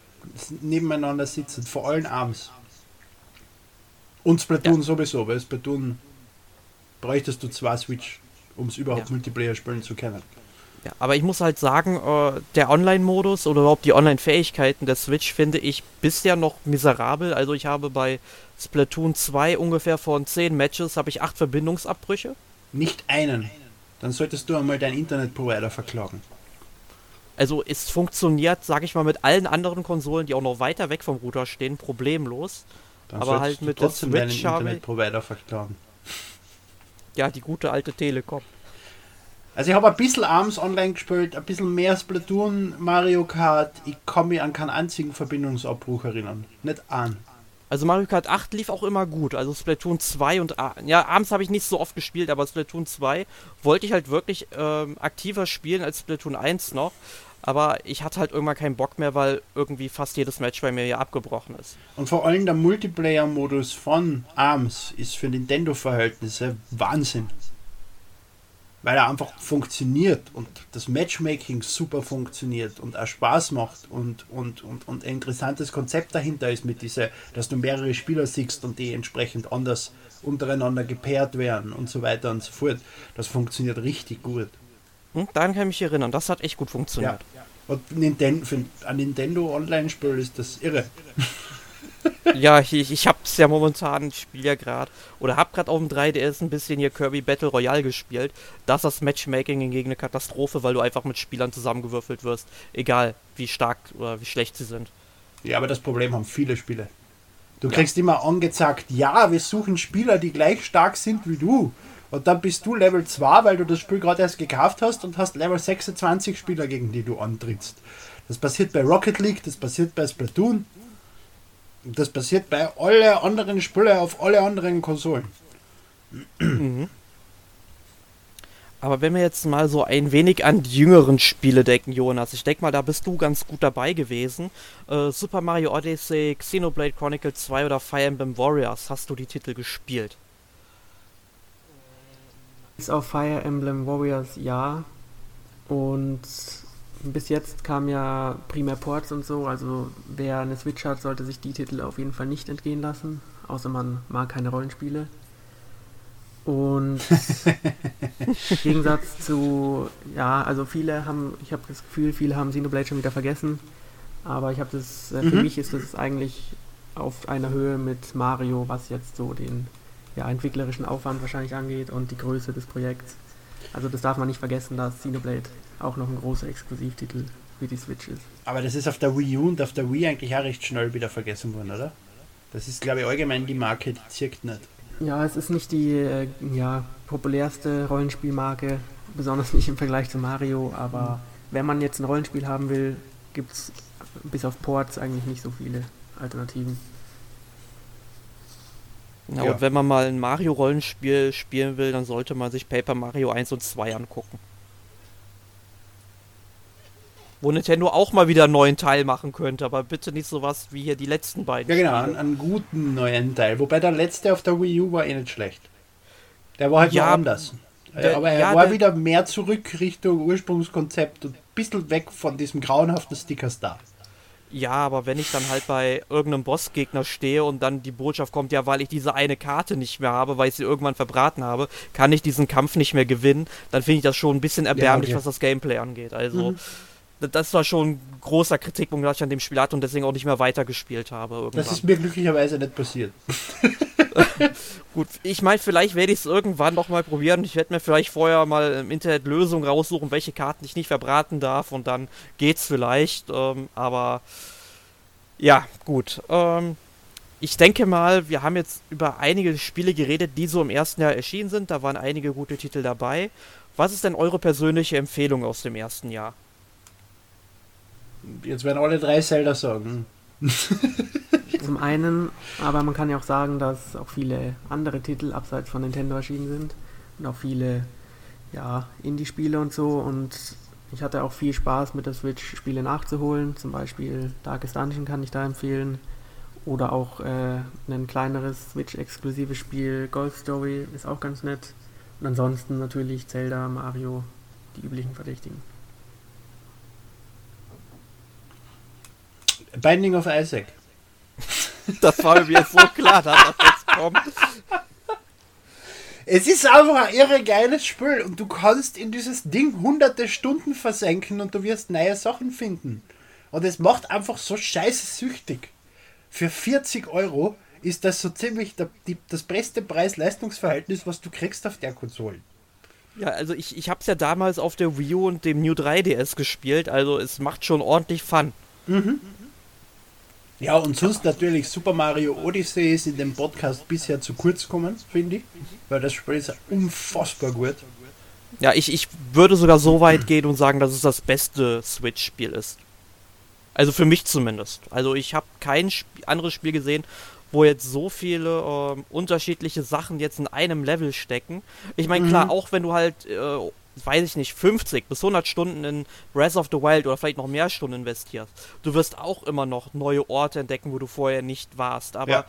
nebeneinander sitzen. Vor allem Arms. Und Splatoon ja. sowieso, weil Splatoon bräuchtest du zwei Switch, um es überhaupt ja. Multiplayer spielen zu können. Ja, aber ich muss halt sagen, äh, der Online-Modus oder überhaupt die Online-Fähigkeiten der Switch finde ich bisher noch miserabel. Also ich habe bei Splatoon 2 ungefähr von 10 Matches habe ich 8 Verbindungsabbrüche. Nicht einen. Dann solltest du einmal deinen Internetprovider verklagen. Also es funktioniert, sag ich mal, mit allen anderen Konsolen, die auch noch weiter weg vom Router stehen, problemlos. Dann aber halt mit der Switch deinen Internetprovider verklagen. Ja, die gute alte Telekom. Also ich habe ein bisschen abends online gespielt, ein bisschen mehr Splatoon, Mario Kart. Ich kann mich an keinen einzigen Verbindungsabbruch erinnern. Nicht an. Also Mario Kart 8 lief auch immer gut. Also Splatoon 2 und ja, abends habe ich nicht so oft gespielt, aber Splatoon 2 wollte ich halt wirklich ähm, aktiver spielen als Splatoon 1 noch. Aber ich hatte halt irgendwann keinen Bock mehr, weil irgendwie fast jedes Match bei mir ja abgebrochen ist. Und vor allem der Multiplayer-Modus von ARMS ist für Nintendo-Verhältnisse Wahnsinn weil er einfach funktioniert und das Matchmaking super funktioniert und auch Spaß macht und, und, und, und ein interessantes Konzept dahinter ist mit dieser, dass du mehrere Spieler siehst und die entsprechend anders untereinander gepaart werden und so weiter und so fort. Das funktioniert richtig gut. Hm, daran kann ich mich erinnern, das hat echt gut funktioniert. Ja. Und Nintendo, für ein Nintendo Online-Spiel ist das irre. ja, ich, ich hab's ja momentan, ich spiele ja gerade, oder hab gerade auf dem 3DS ein bisschen hier Kirby Battle Royale gespielt. Das ist das Matchmaking hingegen eine Katastrophe, weil du einfach mit Spielern zusammengewürfelt wirst, egal wie stark oder wie schlecht sie sind. Ja, aber das Problem haben viele Spiele. Du kriegst ja. immer angezeigt, ja, wir suchen Spieler, die gleich stark sind wie du. Und dann bist du Level 2, weil du das Spiel gerade erst gekauft hast und hast Level 26 Spieler, gegen die du antrittst. Das passiert bei Rocket League, das passiert bei Splatoon, das passiert bei allen anderen Spielen auf alle anderen Konsolen. Mhm. Aber wenn wir jetzt mal so ein wenig an die jüngeren Spiele denken, Jonas, ich denke mal, da bist du ganz gut dabei gewesen. Äh, Super Mario Odyssey, Xenoblade Chronicles 2 oder Fire Emblem Warriors, hast du die Titel gespielt? Ist auf Fire Emblem Warriors ja. Und bis jetzt kam ja primär Ports und so, also wer eine Switch hat, sollte sich die Titel auf jeden Fall nicht entgehen lassen, außer man mag keine Rollenspiele. Und im Gegensatz zu, ja, also viele haben, ich habe das Gefühl, viele haben Xenoblade schon wieder vergessen, aber ich habe das, äh, für mhm. mich ist das eigentlich auf einer Höhe mit Mario, was jetzt so den ja, entwicklerischen Aufwand wahrscheinlich angeht und die Größe des Projekts. Also das darf man nicht vergessen, dass Xenoblade auch noch ein großer Exklusivtitel für die Switch ist. Aber das ist auf der Wii U und auf der Wii eigentlich auch recht schnell wieder vergessen worden, oder? Das ist, glaube ich, allgemein die Marke, die zirkt nicht. Ja, es ist nicht die äh, ja, populärste Rollenspielmarke, besonders nicht im Vergleich zu Mario, aber mhm. wenn man jetzt ein Rollenspiel haben will, gibt es bis auf Ports eigentlich nicht so viele Alternativen. Ja, ja. und wenn man mal ein Mario-Rollenspiel spielen will, dann sollte man sich Paper Mario 1 und 2 angucken wo Nintendo auch mal wieder einen neuen Teil machen könnte, aber bitte nicht sowas wie hier die letzten beiden. Ja, genau, einen, einen, guten neuen Teil. Wobei der letzte auf der Wii U war eh nicht schlecht. Der war halt ja, anders. Der, aber er ja, war der, wieder mehr zurück Richtung Ursprungskonzept und ein bisschen weg von diesem grauenhaften Sticker-Star. Ja, aber wenn ich dann halt bei irgendeinem Bossgegner stehe und dann die Botschaft kommt, ja, weil ich diese eine Karte nicht mehr habe, weil ich sie irgendwann verbraten habe, kann ich diesen Kampf nicht mehr gewinnen, dann finde ich das schon ein bisschen erbärmlich, ja, okay. was das Gameplay angeht. Also. Mhm das war schon ein großer Kritikpunkt, was ich an dem Spiel hatte und deswegen auch nicht mehr weitergespielt habe. Irgendwann. Das ist mir glücklicherweise nicht passiert. Gut, ich meine, vielleicht werde ich es irgendwann noch mal probieren. Ich werde mir vielleicht vorher mal im Internet Lösungen raussuchen, welche Karten ich nicht verbraten darf und dann geht's vielleicht. Ähm, aber ja, gut. Ähm, ich denke mal, wir haben jetzt über einige Spiele geredet, die so im ersten Jahr erschienen sind. Da waren einige gute Titel dabei. Was ist denn eure persönliche Empfehlung aus dem ersten Jahr? Jetzt werden alle drei Zelda sagen. Zum einen, aber man kann ja auch sagen, dass auch viele andere Titel abseits von Nintendo erschienen sind und auch viele ja, Indie-Spiele und so. Und ich hatte auch viel Spaß mit der Switch Spiele nachzuholen, zum Beispiel Darkest Dungeon kann ich da empfehlen. Oder auch äh, ein kleineres Switch-exklusives Spiel Golf Story ist auch ganz nett. Und ansonsten natürlich Zelda, Mario, die üblichen Verdächtigen. Binding of Isaac. Das war mir so klar, dass das jetzt kommt. Es ist einfach ein irre geiles Spiel und du kannst in dieses Ding hunderte Stunden versenken und du wirst neue Sachen finden. Und es macht einfach so scheiße süchtig. Für 40 Euro ist das so ziemlich der, die, das beste Preis-Leistungs-Verhältnis, was du kriegst auf der Konsole. Ja, also ich, ich hab's ja damals auf der Wii U und dem New 3DS gespielt, also es macht schon ordentlich Fun. Mhm. Ja, und sonst natürlich Super Mario Odyssey ist in dem Podcast bisher zu kurz gekommen, finde ich. Weil das Spiel ist unfassbar gut. Ja, ich, ich würde sogar so weit gehen und sagen, dass es das beste Switch-Spiel ist. Also für mich zumindest. Also ich habe kein Sp anderes Spiel gesehen, wo jetzt so viele ähm, unterschiedliche Sachen jetzt in einem Level stecken. Ich meine, klar, Mhm. auch wenn du halt, äh, weiß ich nicht, 50 bis 100 Stunden in Breath of the Wild oder vielleicht noch mehr Stunden investierst, du wirst auch immer noch neue Orte entdecken, wo du vorher nicht warst. Aber Ja.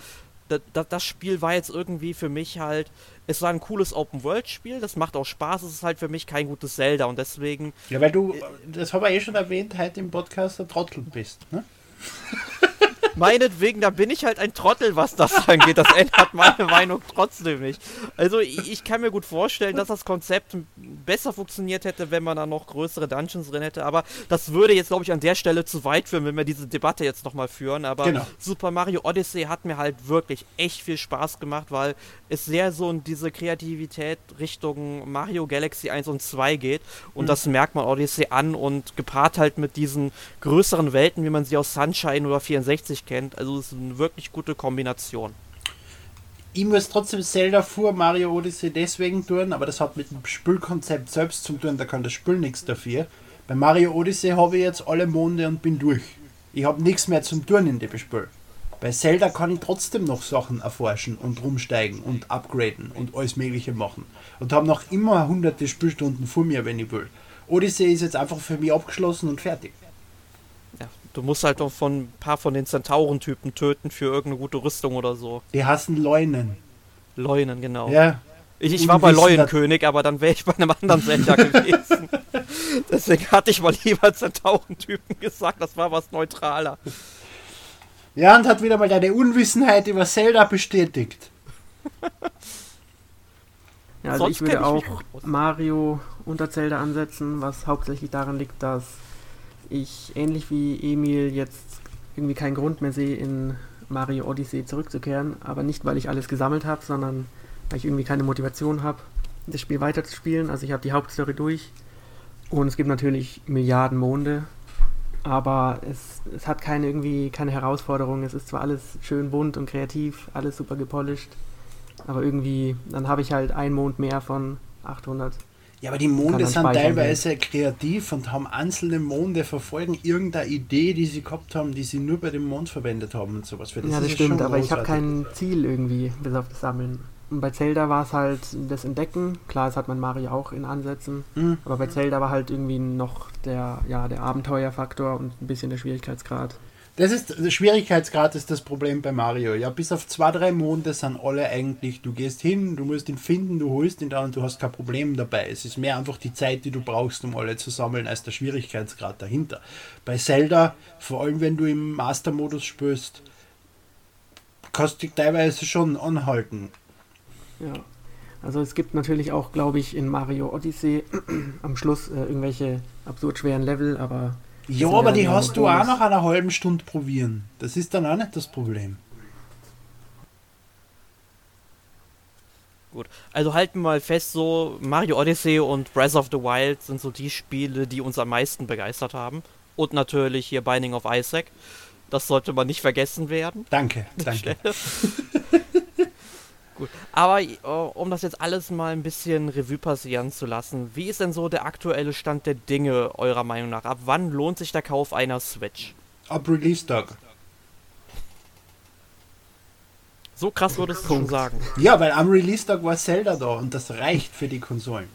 da, da, das Spiel war jetzt irgendwie für mich halt, es war ein cooles Open-World-Spiel, das macht auch Spaß, es ist halt für mich kein gutes Zelda und deswegen, Ja, weil du, das habe ich eh schon erwähnt, heute im Podcast ein Trottel bist. Ne? meinetwegen, da bin ich halt ein Trottel, was das angeht. Das ändert meine Meinung trotzdem nicht. Also ich, ich kann mir gut vorstellen, dass das Konzept besser funktioniert hätte, wenn man da noch größere Dungeons drin hätte, aber das würde jetzt, glaube ich, an der Stelle zu weit führen, wenn wir diese Debatte jetzt nochmal führen. Aber Genau. Super Mario Odyssey hat mir halt wirklich echt viel Spaß gemacht, weil es sehr so in diese Kreativität Richtung Mario Galaxy 1 und 2 geht. Und das merkt man Odyssey an und gepaart halt mit diesen größeren Welten, wie man sie aus Sunshine oder 64 kennt. Also es ist eine wirklich gute Kombination. Ich muss trotzdem Zelda vor Mario Odyssey deswegen tun, aber das hat mit dem Spielkonzept selbst zu tun, da kann das Spiel nichts dafür. Bei Mario Odyssey habe ich jetzt alle Monde und bin durch. Ich habe nichts mehr zum Tun in dem Spiel. Bei Zelda kann ich trotzdem noch Sachen erforschen und rumsteigen und upgraden und alles Mögliche machen. Und habe noch immer hunderte Spielstunden vor mir, wenn ich will. Odyssey ist jetzt einfach für mich abgeschlossen und fertig. Du musst halt noch von ein paar von den Zentaurentypen töten für irgendeine gute Rüstung oder so. Die hassen Leunen. Leunen, genau. Ja, Ich, ich war bei Leuenkönig, aber dann wäre ich bei einem anderen Zelda gewesen. Deswegen hatte ich mal lieber Zentaurentypen gesagt, das war was neutraler. Ja, und hat wieder mal deine Unwissenheit über Zelda bestätigt. Ja, also Sonst ich würde ich auch. Mario unter Zelda ansetzen, was hauptsächlich daran liegt, dass ich ähnlich wie Emil jetzt irgendwie keinen Grund mehr sehe, in Mario Odyssey zurückzukehren. Aber nicht, weil ich alles gesammelt habe, sondern weil ich irgendwie keine Motivation habe, das Spiel weiterzuspielen. Also ich habe die Hauptstory durch und es gibt natürlich Milliarden Monde, aber es, es hat keine irgendwie keine Herausforderung. Es ist zwar alles schön bunt und kreativ, alles super gepolished, aber irgendwie, dann habe ich halt einen Mond mehr von 800. Ja, aber die Monde sind teilweise kreativ und haben einzelne Monde verfolgen irgendeine Idee, die sie gehabt haben, die sie nur bei dem Mond verwendet haben und sowas. Für ja, das stimmt, aber ich habe kein Ziel irgendwie, bis auf das Sammeln. Und bei Zelda war es halt das Entdecken. Klar, das hat man Mario auch in Ansätzen. Mhm. Aber bei Zelda war halt irgendwie noch der, ja, der Abenteuerfaktor und ein bisschen der Schwierigkeitsgrad. Das ist der Schwierigkeitsgrad ist das Problem bei Mario. Ja, bis auf zwei, drei Monde sind alle eigentlich, du gehst hin, du musst ihn finden, du holst ihn dann und du hast kein Problem dabei. Es ist mehr einfach die Zeit, die du brauchst, um alle zu sammeln, als der Schwierigkeitsgrad dahinter. Bei Zelda, vor allem wenn du im Master-Modus spielst, kannst du dich teilweise schon anhalten. Ja. Also es gibt natürlich auch, glaube ich, in Mario Odyssey am Schluss äh, irgendwelche absurd schweren Level, aber Ja, aber die hast du auch nach einer halben Stunde probieren. Das ist dann auch nicht das Problem. Gut. Also halten wir mal fest, so Mario Odyssey und Breath of the Wild sind so die Spiele, die uns am meisten begeistert haben. Und natürlich hier Binding of Isaac. Das sollte man nicht vergessen werden. Danke, danke. Gut. Aber äh, um das jetzt alles mal ein bisschen Revue passieren zu lassen, wie ist denn so der aktuelle Stand der Dinge eurer Meinung nach? Ab wann lohnt sich der Kauf einer Switch? Ab Release-Tag. So krass würdest du schon sagen. Ja, weil am Release-Tag war Zelda da und das reicht für die Konsolen.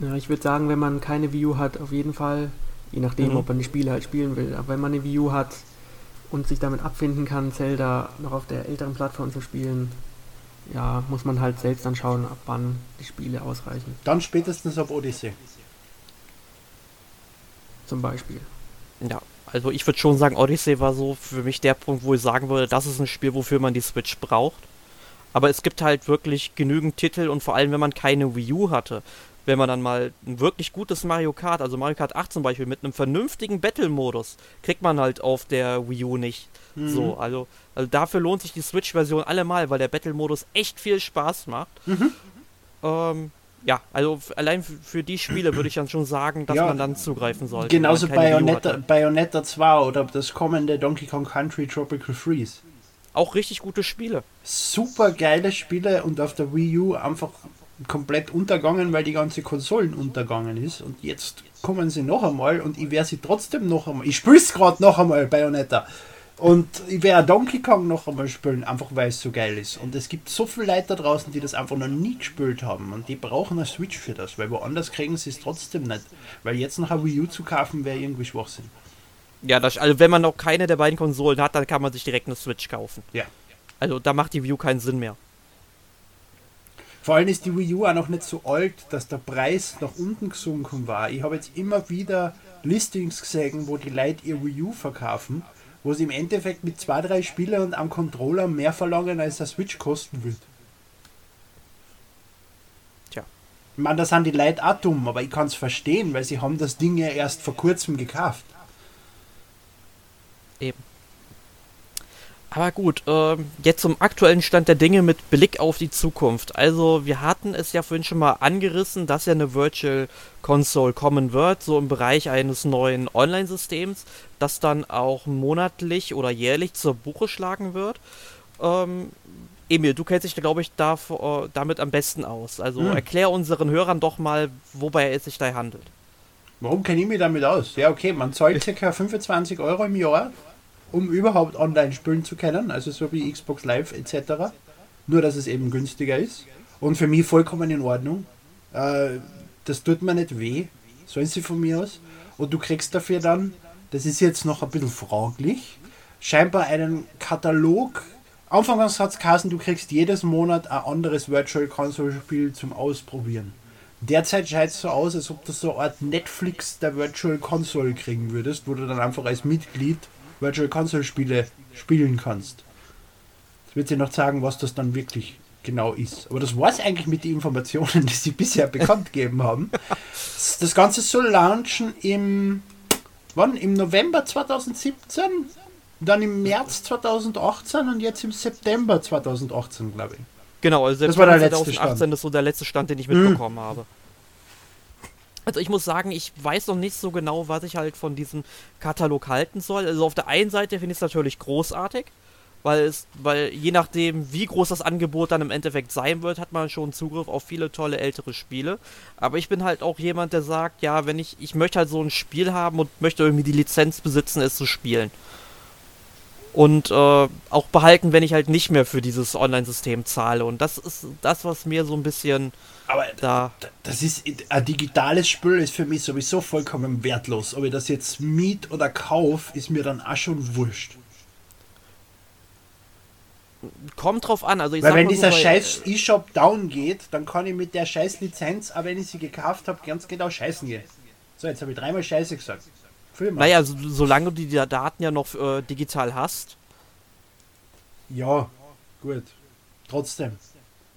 ja, ich würde sagen, wenn man keine Wii U hat, auf jeden Fall, je nachdem, Mhm. ob man die Spiele halt spielen will. Aber wenn man eine Wii U hat und sich damit abfinden kann, Zelda noch auf der älteren Plattform zu spielen, ja, muss man halt selbst dann schauen, ab wann die Spiele ausreichen. Dann spätestens ab Odyssey. Zum Beispiel. Ja, also ich würde schon sagen, Odyssey war so für mich der Punkt, wo ich sagen würde, das ist ein Spiel, wofür man die Switch braucht. Aber es gibt halt wirklich genügend Titel und vor allem, wenn man keine Wii U hatte, wenn man dann mal ein wirklich gutes Mario Kart, also Mario Kart 8 zum Beispiel, mit einem vernünftigen Battle-Modus, kriegt man halt auf der Wii U nicht. So, also, also dafür lohnt sich die Switch-Version allemal, weil der Battle-Modus echt viel Spaß macht. Ähm, ja, also allein für die Spiele würde ich dann schon sagen, dass Ja, man dann zugreifen sollte. Genauso Bayonetta. Bayonetta 2 oder das kommende Donkey Kong Country Tropical Freeze. Auch richtig gute Spiele. Super geile Spiele und auf der Wii U einfach komplett untergangen, weil die ganze Konsolen untergangen ist. Und jetzt kommen sie noch einmal und ich werde sie trotzdem noch einmal. Ich spiele es gerade noch einmal, Bayonetta. Und ich werde Donkey Kong noch einmal spielen, einfach weil es so geil ist. Und es gibt so viele Leute da draußen, die das einfach noch nie gespielt haben. Und die brauchen eine Switch für das, weil woanders kriegen sie es trotzdem nicht. Weil jetzt noch ein Wii U zu kaufen, wäre irgendwie Schwachsinn. Ja, das, also wenn man noch keine der beiden Konsolen hat, dann kann man sich direkt eine Switch kaufen. Ja. Also da macht die Wii U keinen Sinn mehr. Vor allem ist die Wii U auch noch nicht so alt, dass der Preis nach unten gesunken war. Ich habe jetzt immer wieder Listings gesehen, wo die Leute ihr Wii U verkaufen, wo sie im Endeffekt mit zwei, drei Spielern und einem Controller mehr verlangen, als der Switch kosten wird. Tja. Ich meine, da sind die Leute auch dumm, aber ich kann es verstehen, weil sie haben das Ding ja erst vor kurzem gekauft. Eben. Aber gut, ähm, jetzt zum aktuellen Stand der Dinge mit Blick auf die Zukunft. Also, wir hatten es ja vorhin schon mal angerissen, dass ja eine Virtual Console kommen wird, so im Bereich eines neuen Online-Systems, das dann auch monatlich oder jährlich zur Buche schlagen wird. Ähm, Emil, du kennst dich, glaube ich, da, äh, damit am besten aus. Also Hm. erklär unseren Hörern doch mal, wobei es sich da handelt. Warum kenne ich mich damit aus? Ja, okay, man zahlt ca. 25 Euro im Jahr, um überhaupt online spielen zu können, also so wie Xbox Live etc. Nur, dass es eben günstiger ist. Und für mich vollkommen in Ordnung. Äh, das tut mir nicht weh, sollen sie von mir aus. Und du kriegst dafür dann, das ist jetzt noch ein bisschen fraglich, scheinbar einen Katalog. Anfangs hat es du kriegst jedes Monat ein anderes Virtual Console Spiel zum Ausprobieren. Derzeit schaut es so aus, als ob du so eine Art Netflix der Virtual Console kriegen würdest, wo du dann einfach als Mitglied Virtual Console Spiele spielen kannst. Das wird dir noch sagen, was das dann wirklich genau ist. Aber das war es eigentlich mit den Informationen, die sie bisher bekannt gegeben haben. Das Ganze soll launchen im, wann? Im November 2017, dann im März 2018 und jetzt im September 2018, glaube ich. Genau, also Das war der September letzte 2018 Stand. ist so der letzte Stand, den ich Mhm. mitbekommen habe. Also ich muss sagen, ich weiß noch nicht so genau, was ich halt von diesem Katalog halten soll. Also auf der einen Seite finde ich es natürlich großartig, weil es, weil je nachdem, wie groß das Angebot dann im Endeffekt sein wird, hat man schon Zugriff auf viele tolle ältere Spiele. Aber ich bin halt auch jemand, der sagt, ja, wenn ich, ich möchte halt so ein Spiel haben und möchte irgendwie die Lizenz besitzen, es zu spielen. Und äh, auch behalten, wenn ich halt nicht mehr für dieses Online-System zahle. Und das ist das, was mir so ein bisschen Aber da. das ist ein digitales Spiel ist für mich sowieso vollkommen wertlos. Ob ich das jetzt miet oder kauf, ist mir dann auch schon wurscht. Kommt drauf an. Also ich Weil wenn so dieser bei- scheiß E-Shop down geht, dann kann ich mit der scheiß Lizenz, aber wenn ich sie gekauft habe, ganz genau scheißen gehen. So, jetzt habe ich dreimal Scheiße gesagt. Film. Naja, so, solange du die Daten ja noch äh, digital hast. Ja, gut. Trotzdem.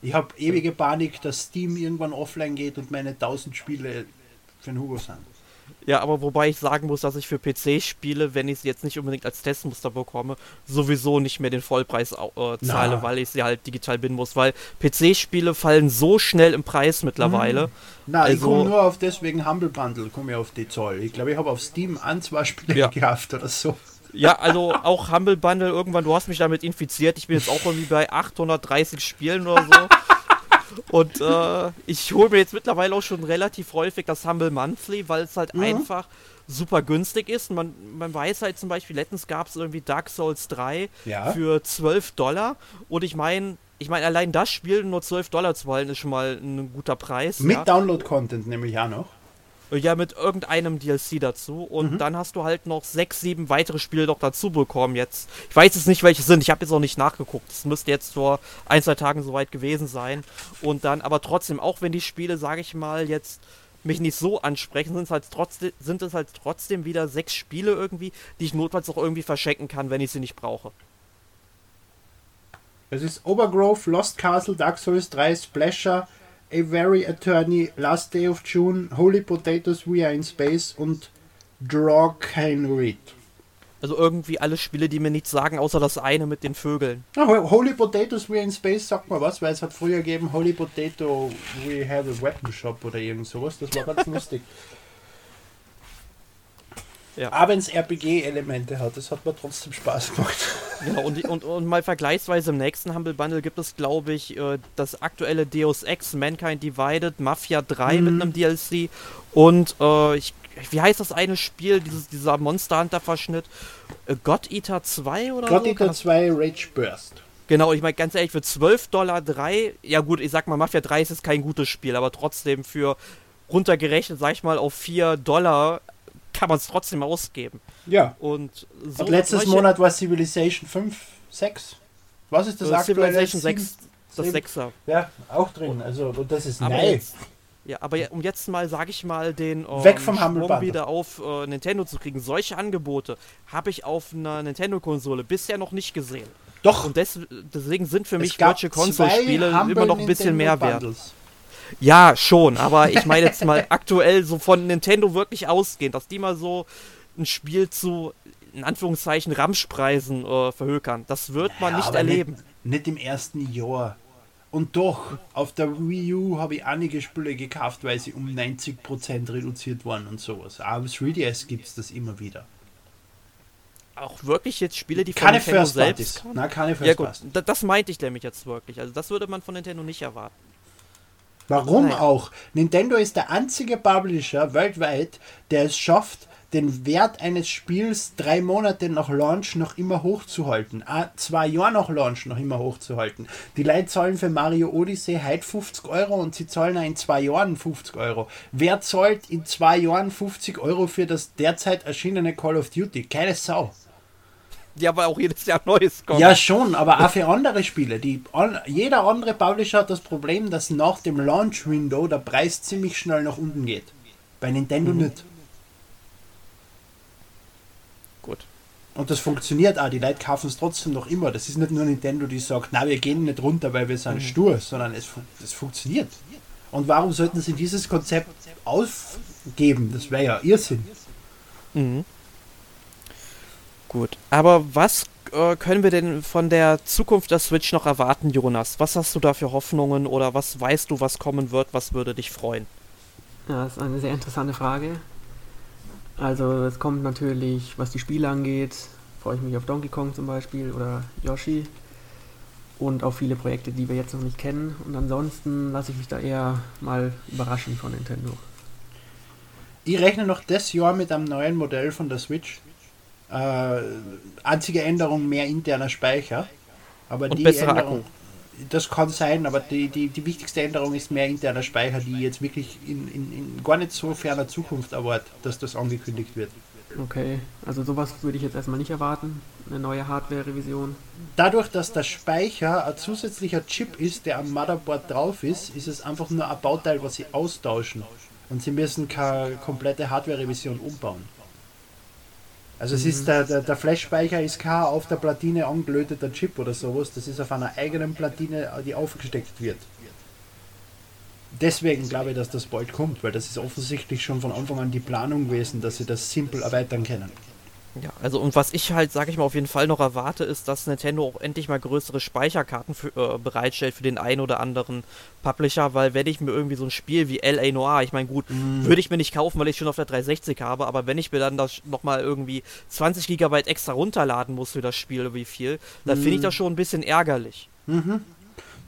Ich habe ewige Panik, dass Steam irgendwann offline geht und meine 1000 Spiele für den Hugo sind. Ja, aber wobei ich sagen muss, dass ich für PC-Spiele, wenn ich sie jetzt nicht unbedingt als Testmuster bekomme, sowieso nicht mehr den Vollpreis äh, zahle, Na. weil ich sie halt digital binden muss. Weil PC-Spiele fallen so schnell im Preis mittlerweile. Na, ich Also- komme nur auf deswegen Humble Bundle, komme ich auf die Zahl. Ich glaube, ich habe auf Steam ein, zwei Spiele Ja. gekauft oder so. Ja, also auch Humble Bundle irgendwann, du hast mich damit infiziert. Ich bin jetzt auch irgendwie bei 830 Spielen oder so. Und äh, ich hole mir jetzt mittlerweile auch schon relativ häufig das Humble Monthly, weil es halt Mhm. einfach super günstig ist. Man, man weiß halt zum Beispiel, letztens gab es irgendwie Dark Souls 3 Ja. für 12 Dollar. Und ich meine, ich meine, allein das Spiel nur 12 Dollar zu halten, ist schon mal ein guter Preis. Mit ja. Download-Content nämlich auch noch. Ja, mit irgendeinem DLC dazu. Und Mhm. dann hast du halt noch sechs, sieben weitere Spiele noch dazu bekommen jetzt. Ich weiß jetzt nicht, welche sind. Ich habe jetzt auch nicht nachgeguckt. Es müsste jetzt vor ein, zwei Tagen soweit gewesen sein. Und dann, aber trotzdem, auch wenn die Spiele, sage ich mal, jetzt mich nicht so ansprechen, sind es halt trotzdem, sind es halt trotzdem wieder sechs Spiele irgendwie, die ich notfalls auch irgendwie verschenken kann, wenn ich sie nicht brauche. Es ist Overgrowth, Lost Castle, Dark Souls 3, Splasher, A Very Attorney, Last Day of June, Holy Potatoes, We Are in Space und Draw Can Read. Also irgendwie alle Spiele, die mir nichts sagen, außer das eine mit den Vögeln. Ho- Holy Potatoes, We Are in Space, sagt mal was, weil es hat früher gegeben, Holy Potato, We Have a Weapon Shop oder irgend sowas, das war ganz lustig. Ja. Aber wenn es RPG-Elemente hat, das hat mir trotzdem Spaß gemacht. Genau, und, und, und mal vergleichsweise im nächsten Humble Bundle gibt es, glaube ich, äh, das aktuelle Deus Ex Mankind Divided Mafia 3 Mhm. mit einem DLC und äh, ich, wie heißt das eine Spiel, dieses, dieser Monster Hunter Verschnitt? Äh, God Eater 2 oder God so? Eater 2 Rage Burst. Genau, ich meine ganz ehrlich, für 12 Dollar 3, ja gut, ich sag mal, Mafia 3 ist jetzt kein gutes Spiel, aber trotzdem für runtergerechnet, sag ich mal, auf 4 Dollar kann man es trotzdem ausgeben. Ja. Und so Und letztes solche- Monat war Civilization 5, 6. Was ist das äh, aktuelle? Civilization Sieben? 6, das Sieben? 6er. Ja, auch drin. Also, und das ist jetzt, ja, aber um jetzt mal, sag ich mal, den ähm, Weg vom Humble Sprung Bundle. wieder auf äh, Nintendo zu kriegen. Solche Angebote habe ich auf einer Nintendo-Konsole bisher noch nicht gesehen. Doch, Und des, deswegen sind für mich Virtual Console-Spiele immer noch ein bisschen mehr wert. Ja, schon, aber ich meine jetzt mal aktuell so von Nintendo wirklich ausgehend, dass die mal so ein Spiel zu, in Anführungszeichen, Ramschpreisen äh, verhökern. Das wird man Ja, nicht erleben. Nicht, nicht im ersten Jahr. Und doch, auf der Wii U habe ich einige Spiele gekauft, weil sie um 90% reduziert waren und sowas. Aber am 3DS gibt es das immer wieder. Auch wirklich jetzt Spiele, die von Keine Nintendo First selbst? Nein, keine Ja First gut, Parties. da, das meinte ich nämlich jetzt wirklich. Also das würde man von Nintendo nicht erwarten. Warum Naja. auch? Nintendo ist der einzige Publisher weltweit, der es schafft, den Wert eines Spiels drei Monate nach Launch noch immer hochzuhalten. Ah, zwei Jahre nach Launch noch immer hochzuhalten. Die Leute zahlen für Mario Odyssey heute 50 Euro und sie zahlen auch in zwei Jahren 50 Euro. Wer zahlt in zwei Jahren 50 Euro für das derzeit erschienene Call of Duty? Keine Sau. Ja, aber auch jedes Jahr Neues kommt. Ja, schon, aber auch für andere Spiele. Die, jeder andere Publisher hat das Problem, dass nach dem Launch-Window der Preis ziemlich schnell nach unten geht. Bei Nintendo nicht. Gut. Und das funktioniert auch. Die Leute kaufen es trotzdem noch immer. Das ist nicht nur Nintendo, die sagt, na, wir gehen nicht runter, weil wir sind stur, sondern es, das funktioniert. Und warum sollten sie dieses Konzept aufgeben? Das wäre ja Irrsinn. Mhm. Gut. Aber was äh, können wir denn von der Zukunft der Switch noch erwarten, Jonas? Was hast du da für Hoffnungen oder was weißt du, was kommen wird? Was würde dich freuen? Ja, das ist eine sehr interessante Frage. Also es kommt natürlich, was die Spiele angeht, freue ich mich auf Donkey Kong zum Beispiel oder Yoshi und auf viele Projekte, die wir jetzt noch nicht kennen. Und ansonsten lasse ich mich da eher mal überraschen von Nintendo. Ich rechne noch das Jahr mit einem neuen Modell von der Switch. Äh, einzige Änderung, mehr interner Speicher. Aber Und die Änderung, das kann sein, aber die, die, die wichtigste Änderung ist mehr interner Speicher, die ich jetzt wirklich in, in, in gar nicht so ferner Zukunft erwartet, dass das angekündigt wird. Okay, also sowas würde ich jetzt erstmal nicht erwarten. Eine neue Hardware-Revision. Dadurch, dass der Speicher ein zusätzlicher Chip ist, der am Motherboard drauf ist, ist es einfach nur ein Bauteil, was sie austauschen. Und sie müssen keine komplette Hardware-Revision umbauen. Also es ist der, der, der Flash-Speicher ist kein auf der Platine angelöteter Chip oder sowas, das ist auf einer eigenen Platine, die aufgesteckt wird. Deswegen glaube ich, dass das bald kommt, weil das ist offensichtlich schon von Anfang an die Planung gewesen, dass sie das simpel erweitern können. Ja, also und was ich halt, sage ich mal, auf jeden Fall noch erwarte, ist, dass Nintendo auch endlich mal größere Speicherkarten für, äh, bereitstellt für den einen oder anderen Publisher, weil wenn ich mir irgendwie so ein Spiel wie L.A. Noir, ich meine gut, würde ich mir nicht kaufen, weil ich schon auf der 360 habe, aber wenn ich mir dann das nochmal irgendwie 20 Gigabyte extra runterladen muss für das Spiel oder wie viel, dann finde ich das schon ein bisschen ärgerlich.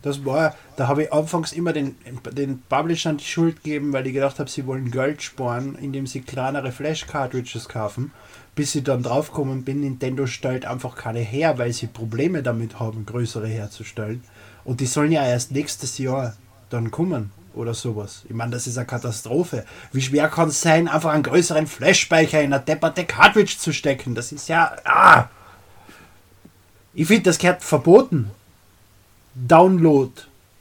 Das war, da habe ich anfangs immer den, den Publishern die Schuld gegeben, weil ich gedacht habe, sie wollen Geld sparen, indem sie kleinere Flash-Cartridges kaufen. Bis ich dann draufgekommen bin, Nintendo stellt einfach keine her, weil sie Probleme damit haben, größere herzustellen. Und die sollen ja erst nächstes Jahr dann kommen oder sowas. Ich meine, das ist eine Katastrophe. Wie schwer kann es sein, einfach einen größeren Flash-Speicher in eine depperte Cartridge zu stecken? Das ist ja. Ah! Ich finde, das gehört verboten. Download.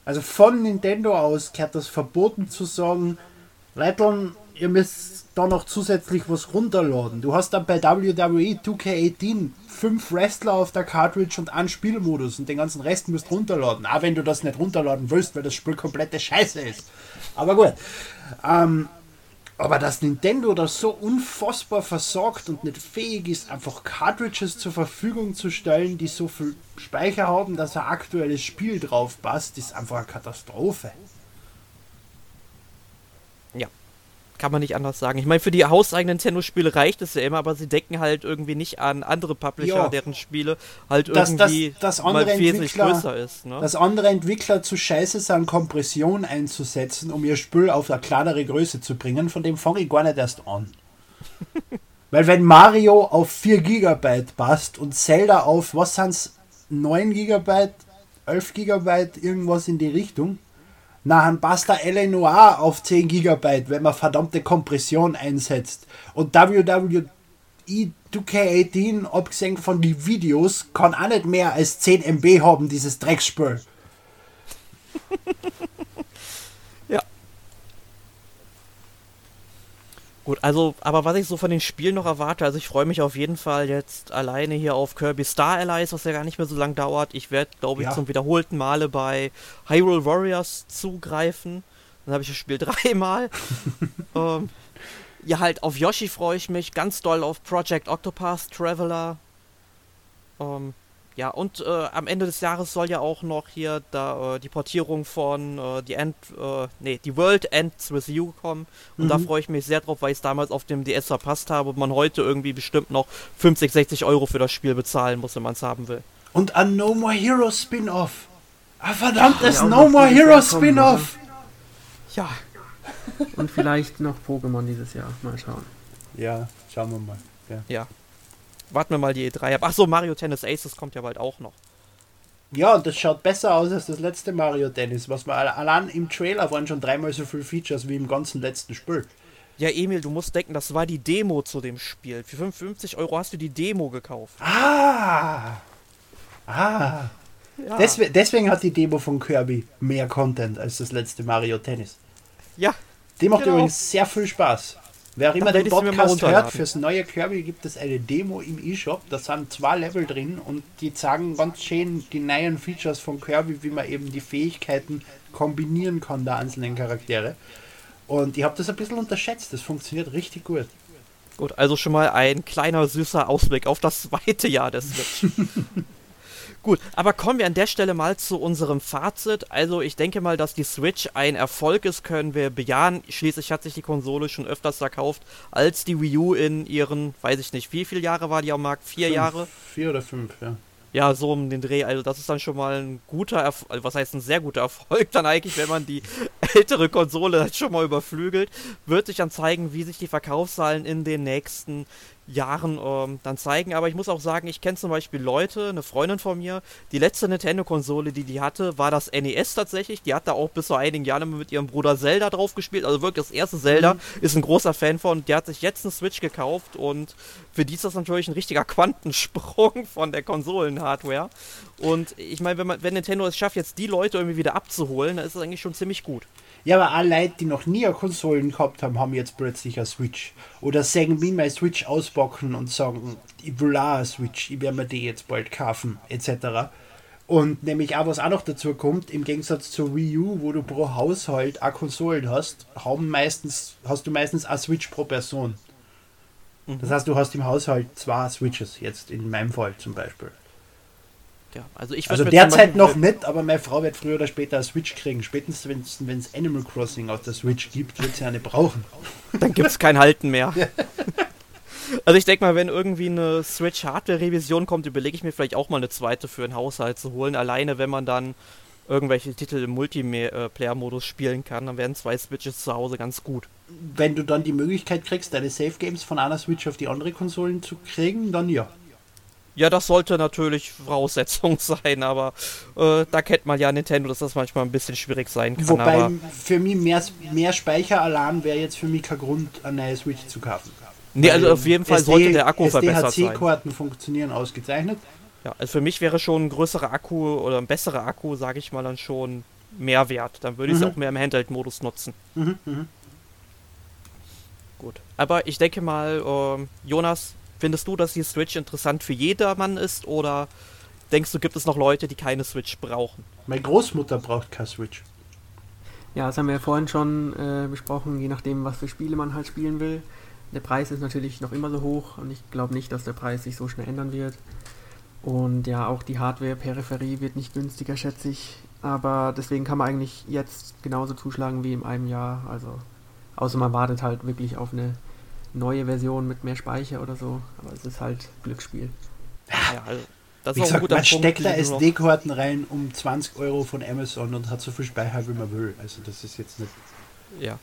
Also von Nintendo aus gehört das verboten zu sagen, Leute, ihr müsst da noch zusätzlich was runterladen. Du hast dann bei WWE 2K18 fünf Wrestler auf der Cartridge und einen Spielmodus und den ganzen Rest müsst runterladen. Auch wenn du das nicht runterladen willst, weil das Spiel komplette Scheiße ist. Aber gut. Ähm, aber dass Nintendo das so unfassbar versorgt und nicht fähig ist, einfach Cartridges zur Verfügung zu stellen, die so viel Speicher haben, dass ein aktuelles Spiel drauf passt, ist einfach eine Katastrophe. Ja. Kann man nicht anders sagen. Ich meine, für die hauseigenen Nintendo-Spiele reicht es ja immer, aber sie denken halt irgendwie nicht an andere Publisher, Ja. deren Spiele halt Dass- irgendwie dass mal andere wesentlich Entwickler- größer ist. Ne? Dass andere Entwickler zu scheiße sind, Kompression einzusetzen, um ihr Spiel auf eine kleinere Größe zu bringen, von dem fange ich gar nicht erst an. Weil wenn Mario auf 4 GB passt und Zelda auf, was sind's, 9 GB, 11 GB, irgendwas in die Richtung, na, dann passt der L Noir auf 10 GB, wenn man verdammte Kompression einsetzt. Und WWE 2K18, abgesehen von den Videos, kann auch nicht mehr als 10 MB haben, dieses Drecksspiel. Gut, also, aber was ich so von den Spielen noch erwarte, also ich freue mich auf jeden Fall jetzt alleine hier auf Kirby Star Allies, was ja gar nicht mehr so lang dauert. Ich werde, glaube ich, Ja. zum wiederholten Male bei Hyrule Warriors zugreifen. Dann habe ich das Spiel dreimal. ähm, ja, halt auf Yoshi freue ich mich, ganz doll auf Project Octopath Traveler. Ähm, ja, und äh, am Ende des Jahres soll ja auch noch hier da äh, die Portierung von äh, die End, äh, nee, die World Ends with You kommen. Und da Mhm. freue ich mich sehr drauf, weil ich es damals auf dem DS verpasst habe und man heute irgendwie bestimmt noch 50, 60 Euro für das Spiel bezahlen muss, wenn man es haben will. Und ein No More Heroes Spin-Off. Ah, verdammtes Ja, auch No More Heroes Spin-Off. Ja, Und vielleicht noch Pokémon dieses Jahr. Mal schauen. Ja, schauen wir mal. Ja. ja. Warten wir mal die E3 ab. Achso, Mario Tennis Aces kommt ja bald auch noch. ja, und das schaut besser aus als das letzte Mario Tennis, was man alle- allein im Trailer waren schon dreimal so viele Features wie im ganzen letzten Spiel. Ja, Emil, du musst denken, das war die Demo zu dem Spiel. Für 55 Euro hast du die Demo gekauft. Ah! Ah! Ja, Deswegen, deswegen hat die Demo von Kirby mehr Content als das letzte Mario Tennis. ja Die macht Genau. übrigens sehr viel Spaß. Wer auch immer den Podcast hört, fürs neue Kirby gibt es eine Demo im eShop. Da sind zwei Level drin und die zeigen ganz schön die neuen Features von Kirby, wie man eben die Fähigkeiten kombinieren kann der einzelnen Charaktere. Und ich habe das ein bisschen unterschätzt. Das funktioniert richtig gut. Gut, also schon mal ein kleiner süßer Ausblick auf das zweite Jahr des Switch. Gut, aber kommen wir an der Stelle mal zu unserem Fazit. Also ich denke mal, dass die Switch ein Erfolg ist, können wir bejahen. Schließlich hat sich die Konsole schon öfters verkauft als die Wii U in ihren, weiß ich nicht, wie viele Jahre war die am Markt? Vier Fünf, Jahre? Vier oder fünf, ja. Ja, so um den Dreh. Also das ist dann schon mal ein guter Erfolg, also was heißt ein sehr guter Erfolg dann eigentlich, wenn man die ältere Konsole schon mal überflügelt. Wird sich dann zeigen, wie sich die Verkaufszahlen in den nächsten Jahren ähm, dann zeigen. Aber ich muss auch sagen, ich kenne zum Beispiel Leute, eine Freundin von mir, die letzte Nintendo-Konsole, die die hatte, war das NES tatsächlich. Die hat da auch bis vor einigen Jahren immer mit ihrem Bruder Zelda drauf gespielt. Also wirklich das erste Zelda. Ist ein großer Fan von. Die hat sich jetzt eine Switch gekauft und für die ist das natürlich ein richtiger Quantensprung von der Konsolen-Hardware. Und ich meine, wenn, man- wenn Nintendo es schafft, jetzt die Leute irgendwie wieder abzuholen, dann ist das eigentlich schon ziemlich gut. Ja, aber alle Leute, die noch nie eine Konsolen gehabt haben, haben jetzt plötzlich eine Switch. Oder sagen mir meine Switch auspacken und sagen, ich will auch eine Switch, ich werde mir die jetzt bald kaufen, etc. Und nämlich auch, was auch noch dazu kommt, im Gegensatz zur Wii U, wo du pro Haushalt eine Konsolen hast, haben meistens, hast du meistens eine Switch pro Person. Das heißt, du hast im Haushalt zwei Switches, jetzt in meinem Fall zum Beispiel. Ja, also ich Also derzeit noch nicht, aber meine Frau wird früher oder später eine Switch kriegen. Spätestens, wenn es Animal Crossing auf der Switch gibt, wird sie eine brauchen. dann gibt es kein Halten mehr. Also ich denke mal, wenn irgendwie eine Switch Hardware-Revision kommt, überlege ich mir vielleicht auch mal eine zweite für einen Haushalt zu holen. Alleine wenn man dann irgendwelche Titel im Multiplayer-Modus spielen kann, dann wären zwei Switches zu Hause ganz gut. Wenn du dann die Möglichkeit kriegst, deine Safe Games von einer Switch auf die andere Konsolen zu kriegen, dann ja. Ja, das sollte natürlich Voraussetzung sein, aber äh, da kennt man ja Nintendo, dass das manchmal ein bisschen schwierig sein kann. Wobei aber für mich mehr, mehr Speicheralarm wäre jetzt für mich kein Grund, eine neue Switch zu kaufen. nee, also auf jeden Fall SD sollte der Akku verbessert sein. SDHC-Karten funktionieren ausgezeichnet. Ja, also für mich wäre schon ein größerer Akku oder ein besserer Akku, sage ich mal, dann schon mehr wert. Dann würde ich es Mhm. auch mehr im Handheld-Modus nutzen. Mhm, mhm. Gut. Aber ich denke mal, ähm, Jonas, findest du, dass die Switch interessant für jedermann ist oder denkst du, gibt es noch Leute, die keine Switch brauchen? Meine Großmutter braucht keine Switch. Ja, das haben wir ja vorhin schon äh, besprochen, je nachdem, was für Spiele man halt spielen will. Der Preis ist natürlich noch immer so hoch und ich glaube nicht, dass der Preis sich so schnell ändern wird. Und ja, auch die Hardware-Peripherie wird nicht günstiger, schätze ich. Aber deswegen kann man eigentlich jetzt genauso zuschlagen wie in einem Jahr. Also Außer man wartet halt wirklich auf eine neue Version mit mehr Speicher oder so. Aber es ist halt Glücksspiel. Ja, also das Wie ist auch ein gesagt, guter man Punkt. steckt da SD-Karten rein um 20 Euro von Amazon und hat so viel Speicher, wie man will. Also das ist jetzt nicht... Ja.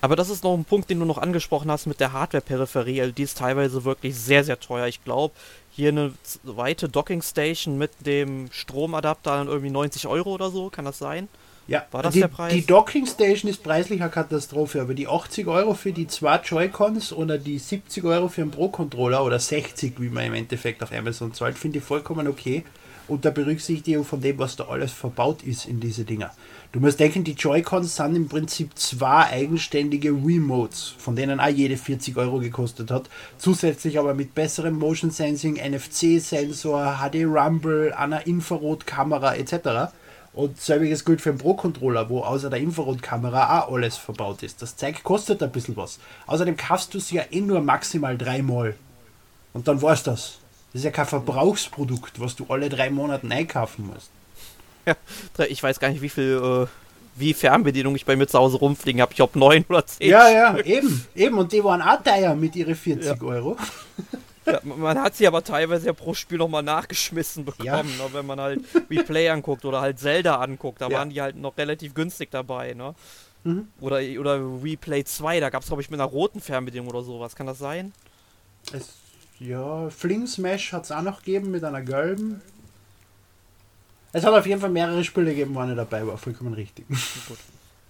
Aber das ist noch ein Punkt, den du noch angesprochen hast mit der Hardware-Peripherie. Also die ist teilweise wirklich sehr, sehr teuer. Ich glaube, hier eine zweite Docking-Station mit dem Stromadapter dann irgendwie 90 Euro oder so. Kann das sein? Ja, War das die, der Preis? Die Docking Station ist preislich eine Katastrophe, aber die 80 Euro für die zwei Joy-Cons oder die 70 Euro für einen Pro-Controller oder 60, wie man im Endeffekt auf Amazon zahlt, finde ich vollkommen okay. Unter Berücksichtigung von dem, was da alles verbaut ist in diese Dinger. Du musst denken, die Joy-Cons sind im Prinzip zwei eigenständige Remotes, von denen auch jede 40 Euro gekostet hat. Zusätzlich aber mit besserem Motion Sensing, NFC-Sensor, HD Rumble, einer Infrarotkamera etc. Und selbiges gilt für den Pro-Controller, wo außer der Infrarotkamera auch alles verbaut ist. Das Zeug kostet ein bisschen was. Außerdem kaufst du es ja eh nur maximal dreimal. Und dann war's das. Das ist ja kein Verbrauchsprodukt, was du alle drei Monate einkaufen musst. Ich weiß gar nicht, wie viel, äh, wie Fernbedienung ich bei mir zu Hause rumfliegen habe. Ich glaube, 9 oder 10. Ja, ja, eben, eben. Und die waren auch teuer mit ihren 40 Euro. Ja, man hat sie aber teilweise ja pro Spiel nochmal nachgeschmissen bekommen, Ja. ne, wenn man halt Replay anguckt oder halt Zelda anguckt. Da Ja. waren die halt noch relativ günstig dabei, ne? Mhm. Oder, oder Replay 2, da gab es, glaube ich, mit einer roten Fernbedienung oder sowas. Kann das sein? Es, ja, Fling Smash hat es auch noch gegeben mit einer gelben. Es hat auf jeden Fall mehrere Spiele gegeben, wo eine dabei war, vollkommen richtig.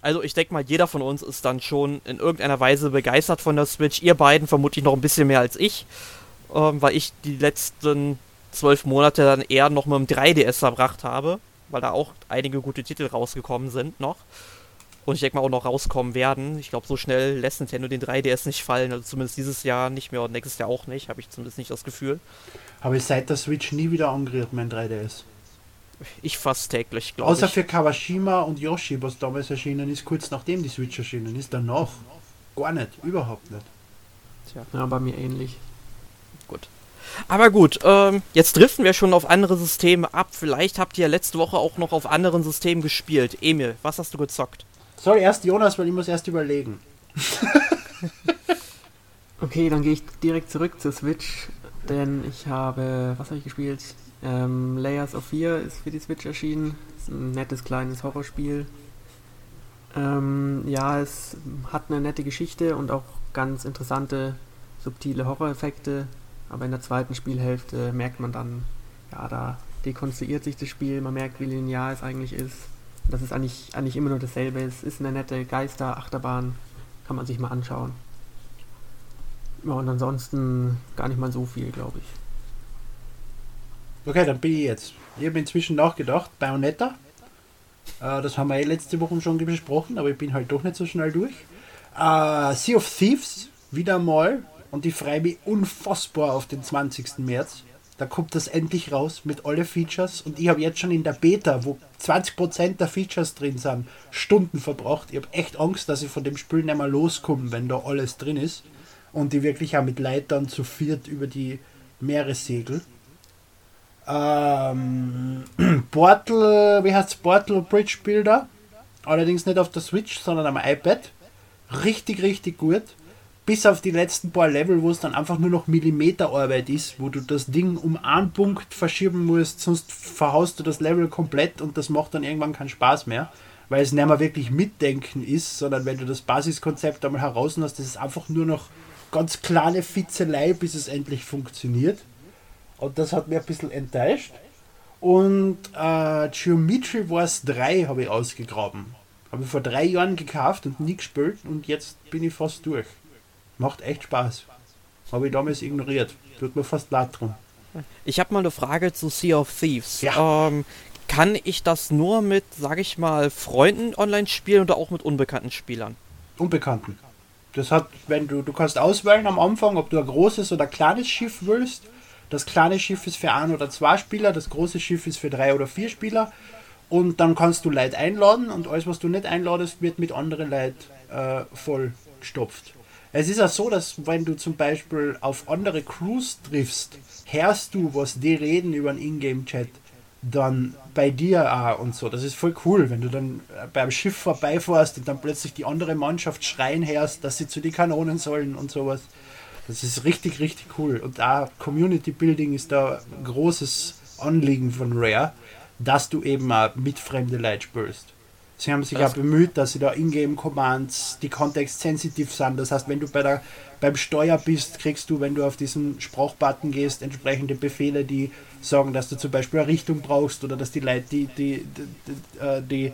Also ich denke mal, jeder von uns ist dann schon in irgendeiner Weise begeistert von der Switch. Ihr beiden vermutlich noch ein bisschen mehr als ich, ähm, weil ich die letzten zwölf Monate dann eher noch mit dem 3DS verbracht habe, weil da auch einige gute Titel rausgekommen sind noch. Und ich denke mal auch noch rauskommen werden. Ich glaube, so schnell lässt Nintendo den 3DS nicht fallen. Also zumindest dieses Jahr nicht mehr und nächstes Jahr auch nicht. Habe ich zumindest nicht das Gefühl. Habe ich seit der Switch nie wieder angerührt, mein 3DS. Ich fast täglich, glaube Außer ich. für Kawashima und Yoshi, was damals erschienen ist, kurz nachdem die Switch erschienen ist. Danach gar nicht, überhaupt nicht. Ja, bei mir ähnlich. Aber gut, ähm, jetzt driften wir schon auf andere Systeme ab. Vielleicht habt ihr letzte Woche auch noch auf anderen Systemen gespielt. Emil, was hast du gezockt? Soll erst Jonas, weil ich muss erst überlegen. Okay, dann gehe ich direkt zurück zur Switch, denn ich habe, was habe ich gespielt? Ähm, Layers of Fear ist für die Switch erschienen. Ist ein nettes kleines Horrorspiel. Ähm, ja, es hat eine nette Geschichte und auch ganz interessante, subtile Horroreffekte. Aber in der zweiten Spielhälfte merkt man dann, ja, da dekonstruiert sich das Spiel, man merkt, wie linear es eigentlich ist. Das ist eigentlich, eigentlich immer nur dasselbe. Es ist eine nette Geister-Achterbahn, kann man sich mal anschauen. Ja, und ansonsten gar nicht mal so viel, glaube ich. Okay, dann bin ich jetzt. Ich habe inzwischen nachgedacht, Bayonetta. Äh, das haben wir eh letzte Woche schon besprochen, aber ich bin halt doch nicht so schnell durch. Äh, sea of Thieves, wieder mal. Und ich freue mich unfassbar auf den 20. März. Da kommt das endlich raus mit alle Features. Und ich habe jetzt schon in der Beta, wo 20% der Features drin sind, Stunden verbracht. Ich habe echt Angst, dass ich von dem Spiel nicht mehr loskomme, wenn da alles drin ist. Und die wirklich auch mit Leitern zu viert über die Meere segel. Ähm, Portal, wie heißt Portal Bridge Builder? Allerdings nicht auf der Switch, sondern am iPad. Richtig, richtig gut. Bis auf die letzten paar Level, wo es dann einfach nur noch Millimeterarbeit ist, wo du das Ding um einen Punkt verschieben musst, sonst verhaust du das Level komplett und das macht dann irgendwann keinen Spaß mehr, weil es nicht mehr wirklich Mitdenken ist, sondern wenn du das Basiskonzept einmal heraus hast, das ist einfach nur noch ganz kleine Fitzelei, bis es endlich funktioniert. Und das hat mir ein bisschen enttäuscht. Und äh, Geometry Wars 3 habe ich ausgegraben. Habe ich vor drei Jahren gekauft und nie gespielt und jetzt bin ich fast durch. Macht echt Spaß. Habe ich damals ignoriert. Tut mir fast leid drum. Ich habe mal eine Frage zu Sea of Thieves. Ja. Ähm, kann ich das nur mit, sag ich mal, Freunden online spielen oder auch mit unbekannten Spielern? Unbekannten. Das hat, wenn du, du kannst auswählen am Anfang, ob du ein großes oder kleines Schiff willst. Das kleine Schiff ist für ein oder zwei Spieler, das große Schiff ist für drei oder vier Spieler. Und dann kannst du Leute einladen und alles, was du nicht einladest, wird mit anderen Leuten äh, voll gestopft. Es ist auch so, dass wenn du zum Beispiel auf andere Crews triffst, hörst du, was die reden über einen Ingame-Chat. dann bei dir auch und so. Das ist voll cool, wenn du dann beim Schiff vorbeifährst und dann plötzlich die andere Mannschaft schreien hörst, dass sie zu den Kanonen sollen und sowas. Das ist richtig, richtig cool. Und da Community Building ist da ein großes Anliegen von Rare, dass du eben auch mit fremde Leute spürst. Sie haben sich Das- auch bemüht, dass sie da Ingame-Commands, die kontextsensitiv sind. Das heißt, wenn du bei der, beim Steuer bist, kriegst du, wenn du auf diesen Sprachbutton gehst, entsprechende Befehle, die sagen, dass du zum Beispiel eine Richtung brauchst oder dass die Leute die, die, die, die, äh,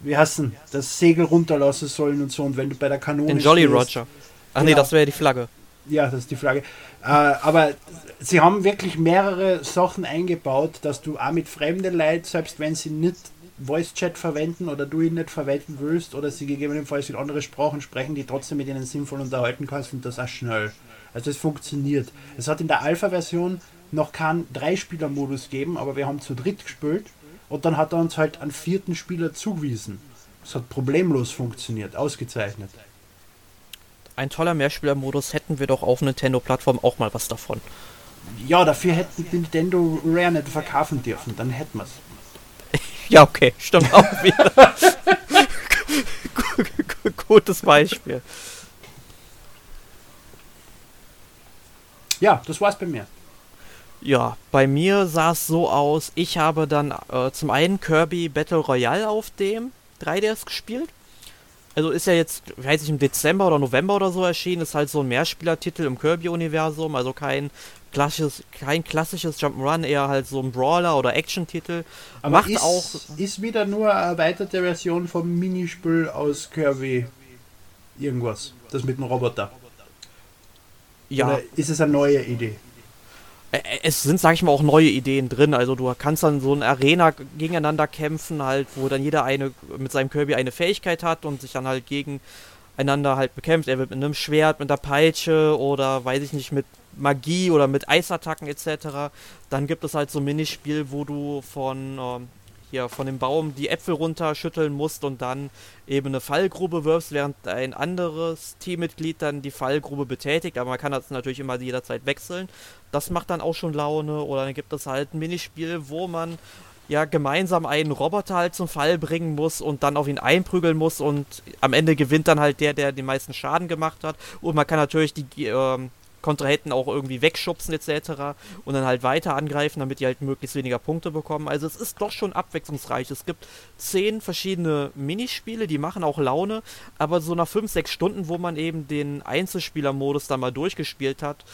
wie heißen, das Segel runterlassen sollen und so. Und wenn du bei der Kanone Den Jolly stehst- Roger. Ach nee, Genau. das wäre die Flagge. ja, das ist die Frage. Äh, aber sie haben wirklich mehrere Sachen eingebaut, dass du auch mit fremden Leuten, selbst wenn sie nicht Voice Chat verwenden oder du ihn nicht verwenden willst oder sie gegebenenfalls in andere Sprachen sprechen, die trotzdem mit ihnen sinnvoll unterhalten kannst und das auch schnell. Also es funktioniert. Es hat in der Alpha-Version noch keinen Dreispieler-Modus gegeben, aber wir haben zu dritt gespielt und dann hat er uns halt einen vierten Spieler zugewiesen. Es hat problemlos funktioniert, ausgezeichnet. Ein toller Mehrspielermodus hätten wir doch auf Nintendo-Plattform auch mal was davon. Ja, dafür hätten Nintendo Rare nicht verkaufen dürfen, dann hätten wir es. Ja, okay, stimmt auch wieder. Gu- gu- Gutes Beispiel. Ja, das war's bei mir. Ja, bei mir sah es so aus, ich habe dann äh, zum einen Kirby Battle Royale auf dem 3DS gespielt. Also ist ja jetzt, weiß ich, im Dezember oder November oder so erschienen, ist halt so ein Mehrspielertitel im Kirby-Universum, also kein klassisches, kein klassisches Jump'n'Run, eher halt so ein Brawler oder Action-Titel. Macht ist, auch. ist wieder nur eine erweiterte Version vom Minispiel aus Kirby irgendwas. Das mit dem Roboter. Ja, Oder ist es eine neue Idee? Es sind, sag ich mal, auch neue Ideen drin. Also du kannst dann so eine Arena gegeneinander kämpfen, halt, wo dann jeder eine mit seinem Kirby eine Fähigkeit hat und sich dann halt gegeneinander halt bekämpft. Er wird mit einem Schwert, mit der Peitsche oder weiß ich nicht, mit Magie oder mit Eisattacken etc. Dann gibt es halt so ein Minispiel, wo du von ähm, hier von dem Baum die Äpfel runterschütteln musst und dann eben eine Fallgrube wirfst, während ein anderes Teammitglied dann die Fallgrube betätigt. Aber man kann das natürlich immer jederzeit wechseln. Das macht dann auch schon Laune. Oder dann gibt es halt ein Minispiel, wo man ja gemeinsam einen Roboter halt zum Fall bringen muss und dann auf ihn einprügeln muss und am Ende gewinnt dann halt der, der den meisten Schaden gemacht hat. Und man kann natürlich die ähm, Kontrahenten auch irgendwie wegschubsen etc. und dann halt weiter angreifen, damit die halt möglichst weniger Punkte bekommen. Also es ist doch schon abwechslungsreich. Es gibt zehn verschiedene Minispiele, die machen auch Laune, aber so nach fünf, sechs Stunden, wo man eben den Einzelspielermodus dann mal durchgespielt hat,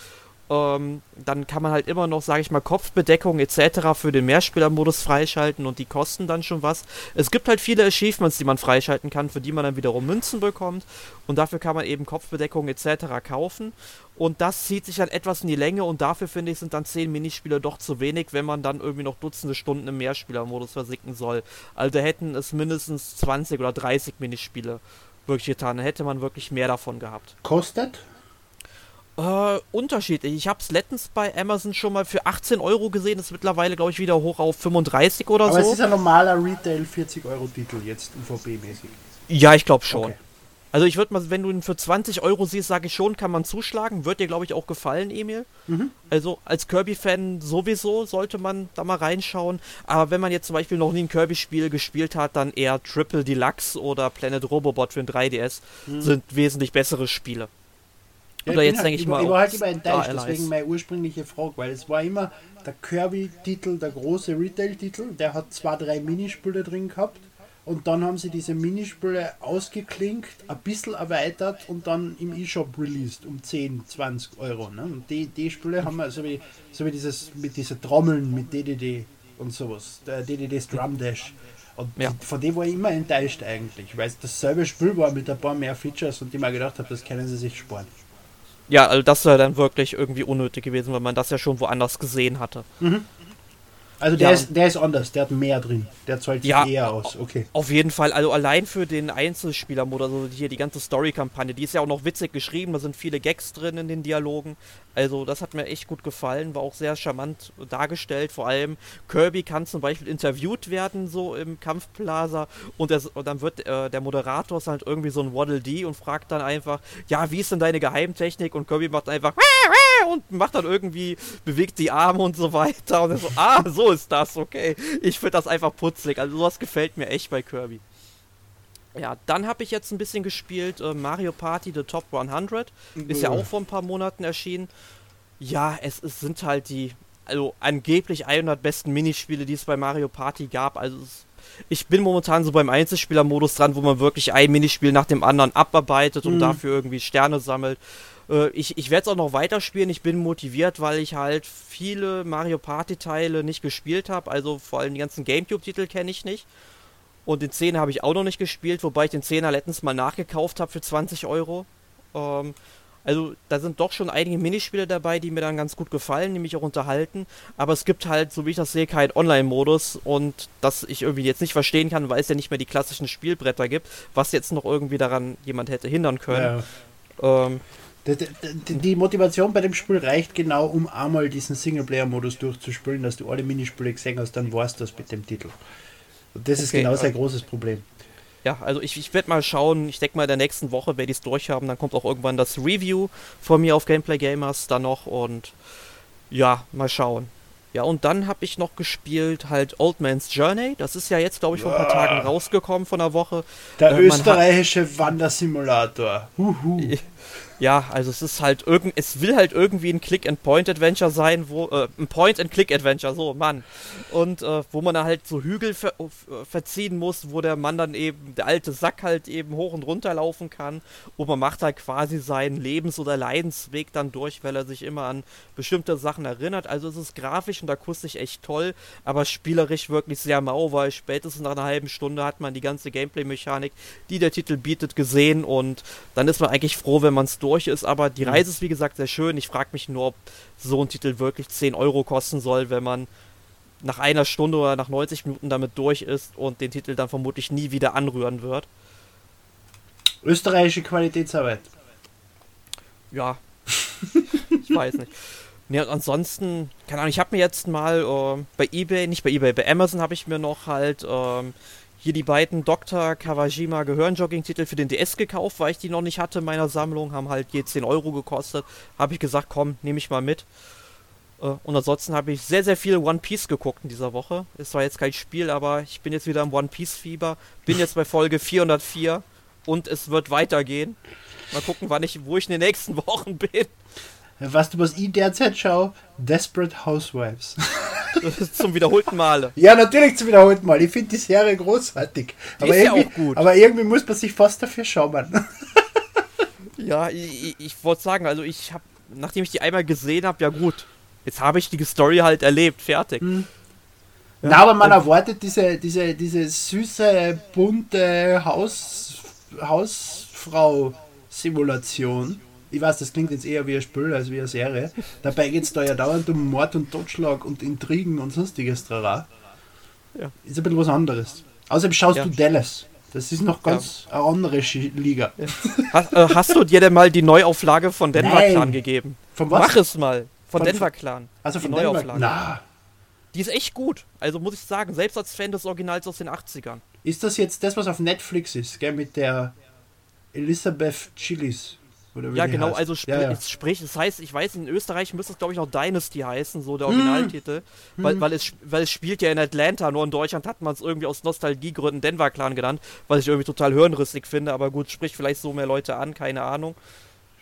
ähm, dann kann man halt immer noch, sage ich mal, Kopfbedeckung etc. für den Mehrspielermodus freischalten und die kosten dann schon was. Es gibt halt viele Achievements, die man freischalten kann, für die man dann wiederum Münzen bekommt und dafür kann man eben Kopfbedeckung etc. kaufen und das zieht sich dann etwas in die Länge und dafür finde ich sind dann 10 Minispiele doch zu wenig, wenn man dann irgendwie noch Dutzende Stunden im Mehrspielermodus versinken soll. Also hätten es mindestens 20 oder 30 Minispiele wirklich getan, dann hätte man wirklich mehr davon gehabt. Kostet? Äh, unterschiedlich. Ich habe es letztens bei Amazon schon mal für 18 Euro gesehen. Ist mittlerweile, glaube ich, wieder hoch auf 35 oder Aber es so. ist ein normaler Retail 40 Euro Titel jetzt UVP-mäßig. Ja, ich glaube schon. Okay. Also ich würde mal, wenn du ihn für 20 Euro siehst, sage ich schon, kann man zuschlagen. Wird dir, glaube ich, auch gefallen, Emil. Mhm. Also als Kirby-Fan sowieso sollte man da mal reinschauen. Aber wenn man jetzt zum Beispiel noch nie ein Kirby-Spiel gespielt hat, dann eher Triple Deluxe oder Planet Robobot für ein 3DS sind wesentlich bessere Spiele. Ja, Oder jetzt halt, denke ich ich, mal Ich war halt immer enttäuscht, Star Allies. deswegen meine ursprüngliche Frage, weil es war immer der Kirby-Titel, der große Retail-Titel, der hat zwei, drei Minispiele drin gehabt und dann haben sie diese Minispiele ausgeklinkt, ein bisschen erweitert und dann im E-Shop released um 10, 20 Euro. Ne? Und die, die Spiele haben wir, so wie, so wie dieses mit diesen Trommeln, mit DDD und sowas, der DDD's Drum Dash. Und Ja. von dem war ich immer enttäuscht eigentlich, weil es dasselbe Spiel war mit ein paar mehr Features und ich mir gedacht habe, das können sie sich sparen. Ja, also das wäre dann wirklich irgendwie unnötig gewesen, weil man das ja schon woanders gesehen hatte. Also der, Ja. ist, der ist anders, der hat mehr drin. Der zahlt sich Ja. eher aus. Okay. Auf jeden Fall, also allein für den Einzelspielermodus, also hier die ganze Story-Kampagne, die ist ja auch noch witzig geschrieben, da sind viele Gags drin in den Dialogen. Also das hat mir echt gut gefallen, war auch sehr charmant dargestellt. Vor allem Kirby kann zum Beispiel interviewt werden, so im Kampfplaza, und, der, und dann wird äh, der Moderator ist halt irgendwie so ein Waddle Dee und fragt dann einfach, ja, wie ist denn deine Geheimtechnik? Und Kirby macht einfach und macht dann irgendwie, bewegt die Arme und so weiter. Und so, ah, so ist das, okay. Ich finde das einfach putzig. Also sowas gefällt mir echt bei Kirby. Ja, dann habe ich jetzt ein bisschen gespielt äh, Mario Party The Top 100. Ist ja auch vor ein paar Monaten erschienen. Ja, es, es sind halt die, also angeblich 100 besten Minispiele, die es bei Mario Party gab. Also es, ich bin momentan so beim Einzelspieler-Modus dran, wo man wirklich ein Minispiel nach dem anderen abarbeitet und Mhm. dafür irgendwie Sterne sammelt. Äh, ich ich werde es auch noch weiterspielen. Ich bin motiviert, weil ich halt viele Mario Party-Teile nicht gespielt habe. Also vor allem die ganzen Gamecube-Titel kenne ich nicht. Und den 10er habe ich auch noch nicht gespielt, wobei ich den 10er letztens mal nachgekauft habe für 20 Euro. Ähm, also da sind doch schon einige Minispiele dabei, die mir dann ganz gut gefallen, die mich auch unterhalten. Aber es gibt halt, so wie ich das sehe, keinen Online-Modus und das ich irgendwie jetzt nicht verstehen kann, weil es ja nicht mehr die klassischen Spielbretter gibt, was jetzt noch irgendwie daran jemand hätte hindern können. Ja. Ähm, Die, Motivation bei dem Spiel reicht genau, um einmal diesen Singleplayer-Modus durchzuspielen, dass du alle Minispiele gesehen hast, dann war's das mit dem Titel. Und das ist Okay, genau ja. sein großes Problem. Ja, also ich, ich werde mal schauen, ich denke mal in der nächsten Woche werde ich es durchhaben, dann kommt auch irgendwann das Review von mir auf Gameplay Gamers dann noch und ja, mal schauen. Ja, und dann habe ich noch gespielt halt Old Man's Journey, das ist ja jetzt glaube ich vor ein paar Tagen rausgekommen von der Woche. Der Äh, hat- österreichische Wandersimulator. Huhu. Ja, also es ist halt irgend, es will halt irgendwie ein Click-and-Point-Adventure sein, wo, äh, ein Point-and-Click-Adventure, so, Mann. Und äh, wo man da halt so Hügel ver äh, verziehen muss, wo der Mann dann eben, der alte Sack halt eben hoch und runter laufen kann. Und man macht halt quasi seinen Lebens- oder Leidensweg dann durch, weil er sich immer an bestimmte Sachen erinnert. Also es ist grafisch und akustisch echt toll, aber spielerisch wirklich sehr mau, weil spätestens nach einer halben Stunde hat man die ganze Gameplay-Mechanik, die der Titel bietet, gesehen und dann ist man eigentlich froh, wenn man es durch ist. Aber die Reise ist wie gesagt sehr schön. Ich frage mich nur, ob so ein Titel wirklich 10 Euro kosten soll, wenn man nach einer Stunde oder nach 90 Minuten damit durch ist und den Titel dann vermutlich nie wieder anrühren wird. Österreichische Qualitätsarbeit. Ja, ich weiß nicht. Und ansonsten, keine Ahnung, ich habe mir jetzt mal ähm, bei eBay, nicht bei eBay, bei Amazon habe ich mir noch halt ähm, hier die beiden Dr. Kawajima Gehirnjogging-Titel für den DS gekauft, weil ich die noch nicht hatte in meiner Sammlung, haben halt je 10 Euro gekostet. Habe ich gesagt, komm, nehme ich mal mit. Äh, und ansonsten habe ich sehr, sehr viel One Piece geguckt in dieser Woche. Es war jetzt kein Spiel, aber ich bin jetzt wieder im One Piece-Fieber. Bin jetzt bei Folge 404 und es wird weitergehen. Mal gucken, wann ich, wo ich in den nächsten Wochen bin. Weißt du, was ich derzeit schaue? Desperate Housewives. Zum wiederholten Male. Ja, natürlich zum wiederholten Mal. Ich finde die Serie großartig. Die aber, ist ja irgendwie, auch gut. aber irgendwie muss man sich fast dafür schauen. Ja, ich, ich, wollte sagen, also ich habe, nachdem ich die einmal gesehen habe, ja gut, jetzt habe ich die Story halt erlebt, fertig. Hm. Ja, Na, aber man erwartet diese, diese, diese süße, bunte Haus, Hausfrau-Simulation. Ich weiß, das klingt jetzt eher wie ein Spiel als wie eine Serie. Dabei geht es da ja dauernd um Mord und Totschlag und Intrigen und sonstiges Trara. Ja. Ist ein bisschen was anderes. Außerdem schaust Ja. du Dallas. Das ist noch ganz eine andere Liga. Hast, äh, hast du dir denn mal die Neuauflage von Denver Nein. Clan gegeben? Von was? Mach es mal. Von, Von- Denver Clan. Also die von Denver. Neuauflage. Na, Die ist echt gut. Also muss ich sagen, selbst als Fan des Originals aus den 80ern. ist das jetzt das, was auf Netflix ist, gell, mit der Elizabeth Chilis? Ja, genau, heißt? also sp ja, ja. es sprich, das heißt, ich weiß, in Österreich müsste es glaube ich noch Dynasty heißen, so der Hm. Originaltitel, weil, weil, es, weil es spielt ja in Atlanta, nur in Deutschland hat man es irgendwie aus Nostalgiegründen Denver Clan genannt, was ich irgendwie total hirnrissig finde, aber gut, spricht vielleicht so mehr Leute an, keine Ahnung.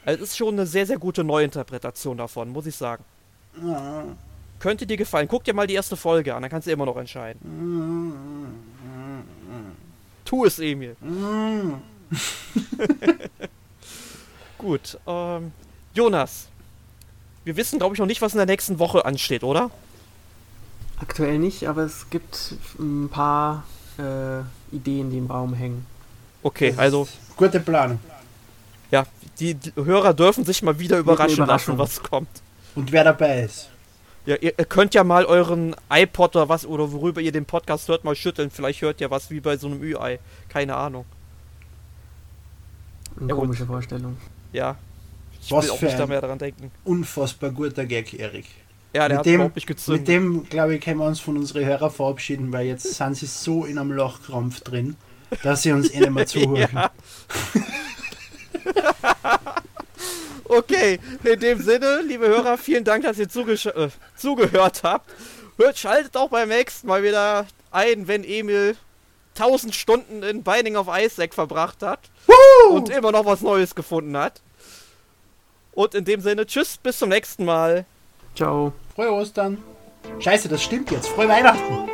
Also es ist schon eine sehr, sehr gute Neuinterpretation davon, muss ich sagen. Ja. Könnte dir gefallen. Guck dir mal die erste Folge an, dann kannst du immer noch entscheiden. Tu es, Emil. Gut, ähm, Jonas. Wir wissen, glaube ich, noch nicht, was in der nächsten Woche ansteht, oder? Aktuell nicht, aber es gibt ein paar äh, Ideen, die im Raum hängen. Okay, also, Gute Planung. ja, die, die Hörer dürfen sich mal wieder überraschen lassen, was kommt. Und wer dabei ist. Ja, ihr, ihr könnt ja mal euren iPod oder was, oder worüber ihr den Podcast hört, mal schütteln. Vielleicht hört ihr was wie bei so einem Ü-Ei. Keine Ahnung. Eine Ja, gut. komische Vorstellung. Ja. Ich Was will auch für nicht da ein- mehr daran denken. Unfassbar guter Gag, Erik. Ja, der mit hat dem- nicht gezündet. Mit dem, glaube ich, können wir uns von unseren Hörern verabschieden, weil jetzt sind sie so in einem Lochkrampf drin, dass sie uns eh nicht mehr zuhören. Okay, in dem Sinne, liebe Hörer, vielen Dank, dass ihr äh, zugehört habt. Hört, schaltet auch beim nächsten Mal wieder ein, wenn Emil 1000 Stunden in Binding of Isaac verbracht hat Woo! und immer noch was Neues gefunden hat. Und in dem Sinne, tschüss, bis zum nächsten Mal. Ciao. Frohe Ostern. Scheiße, das stimmt jetzt. Frohe Weihnachten.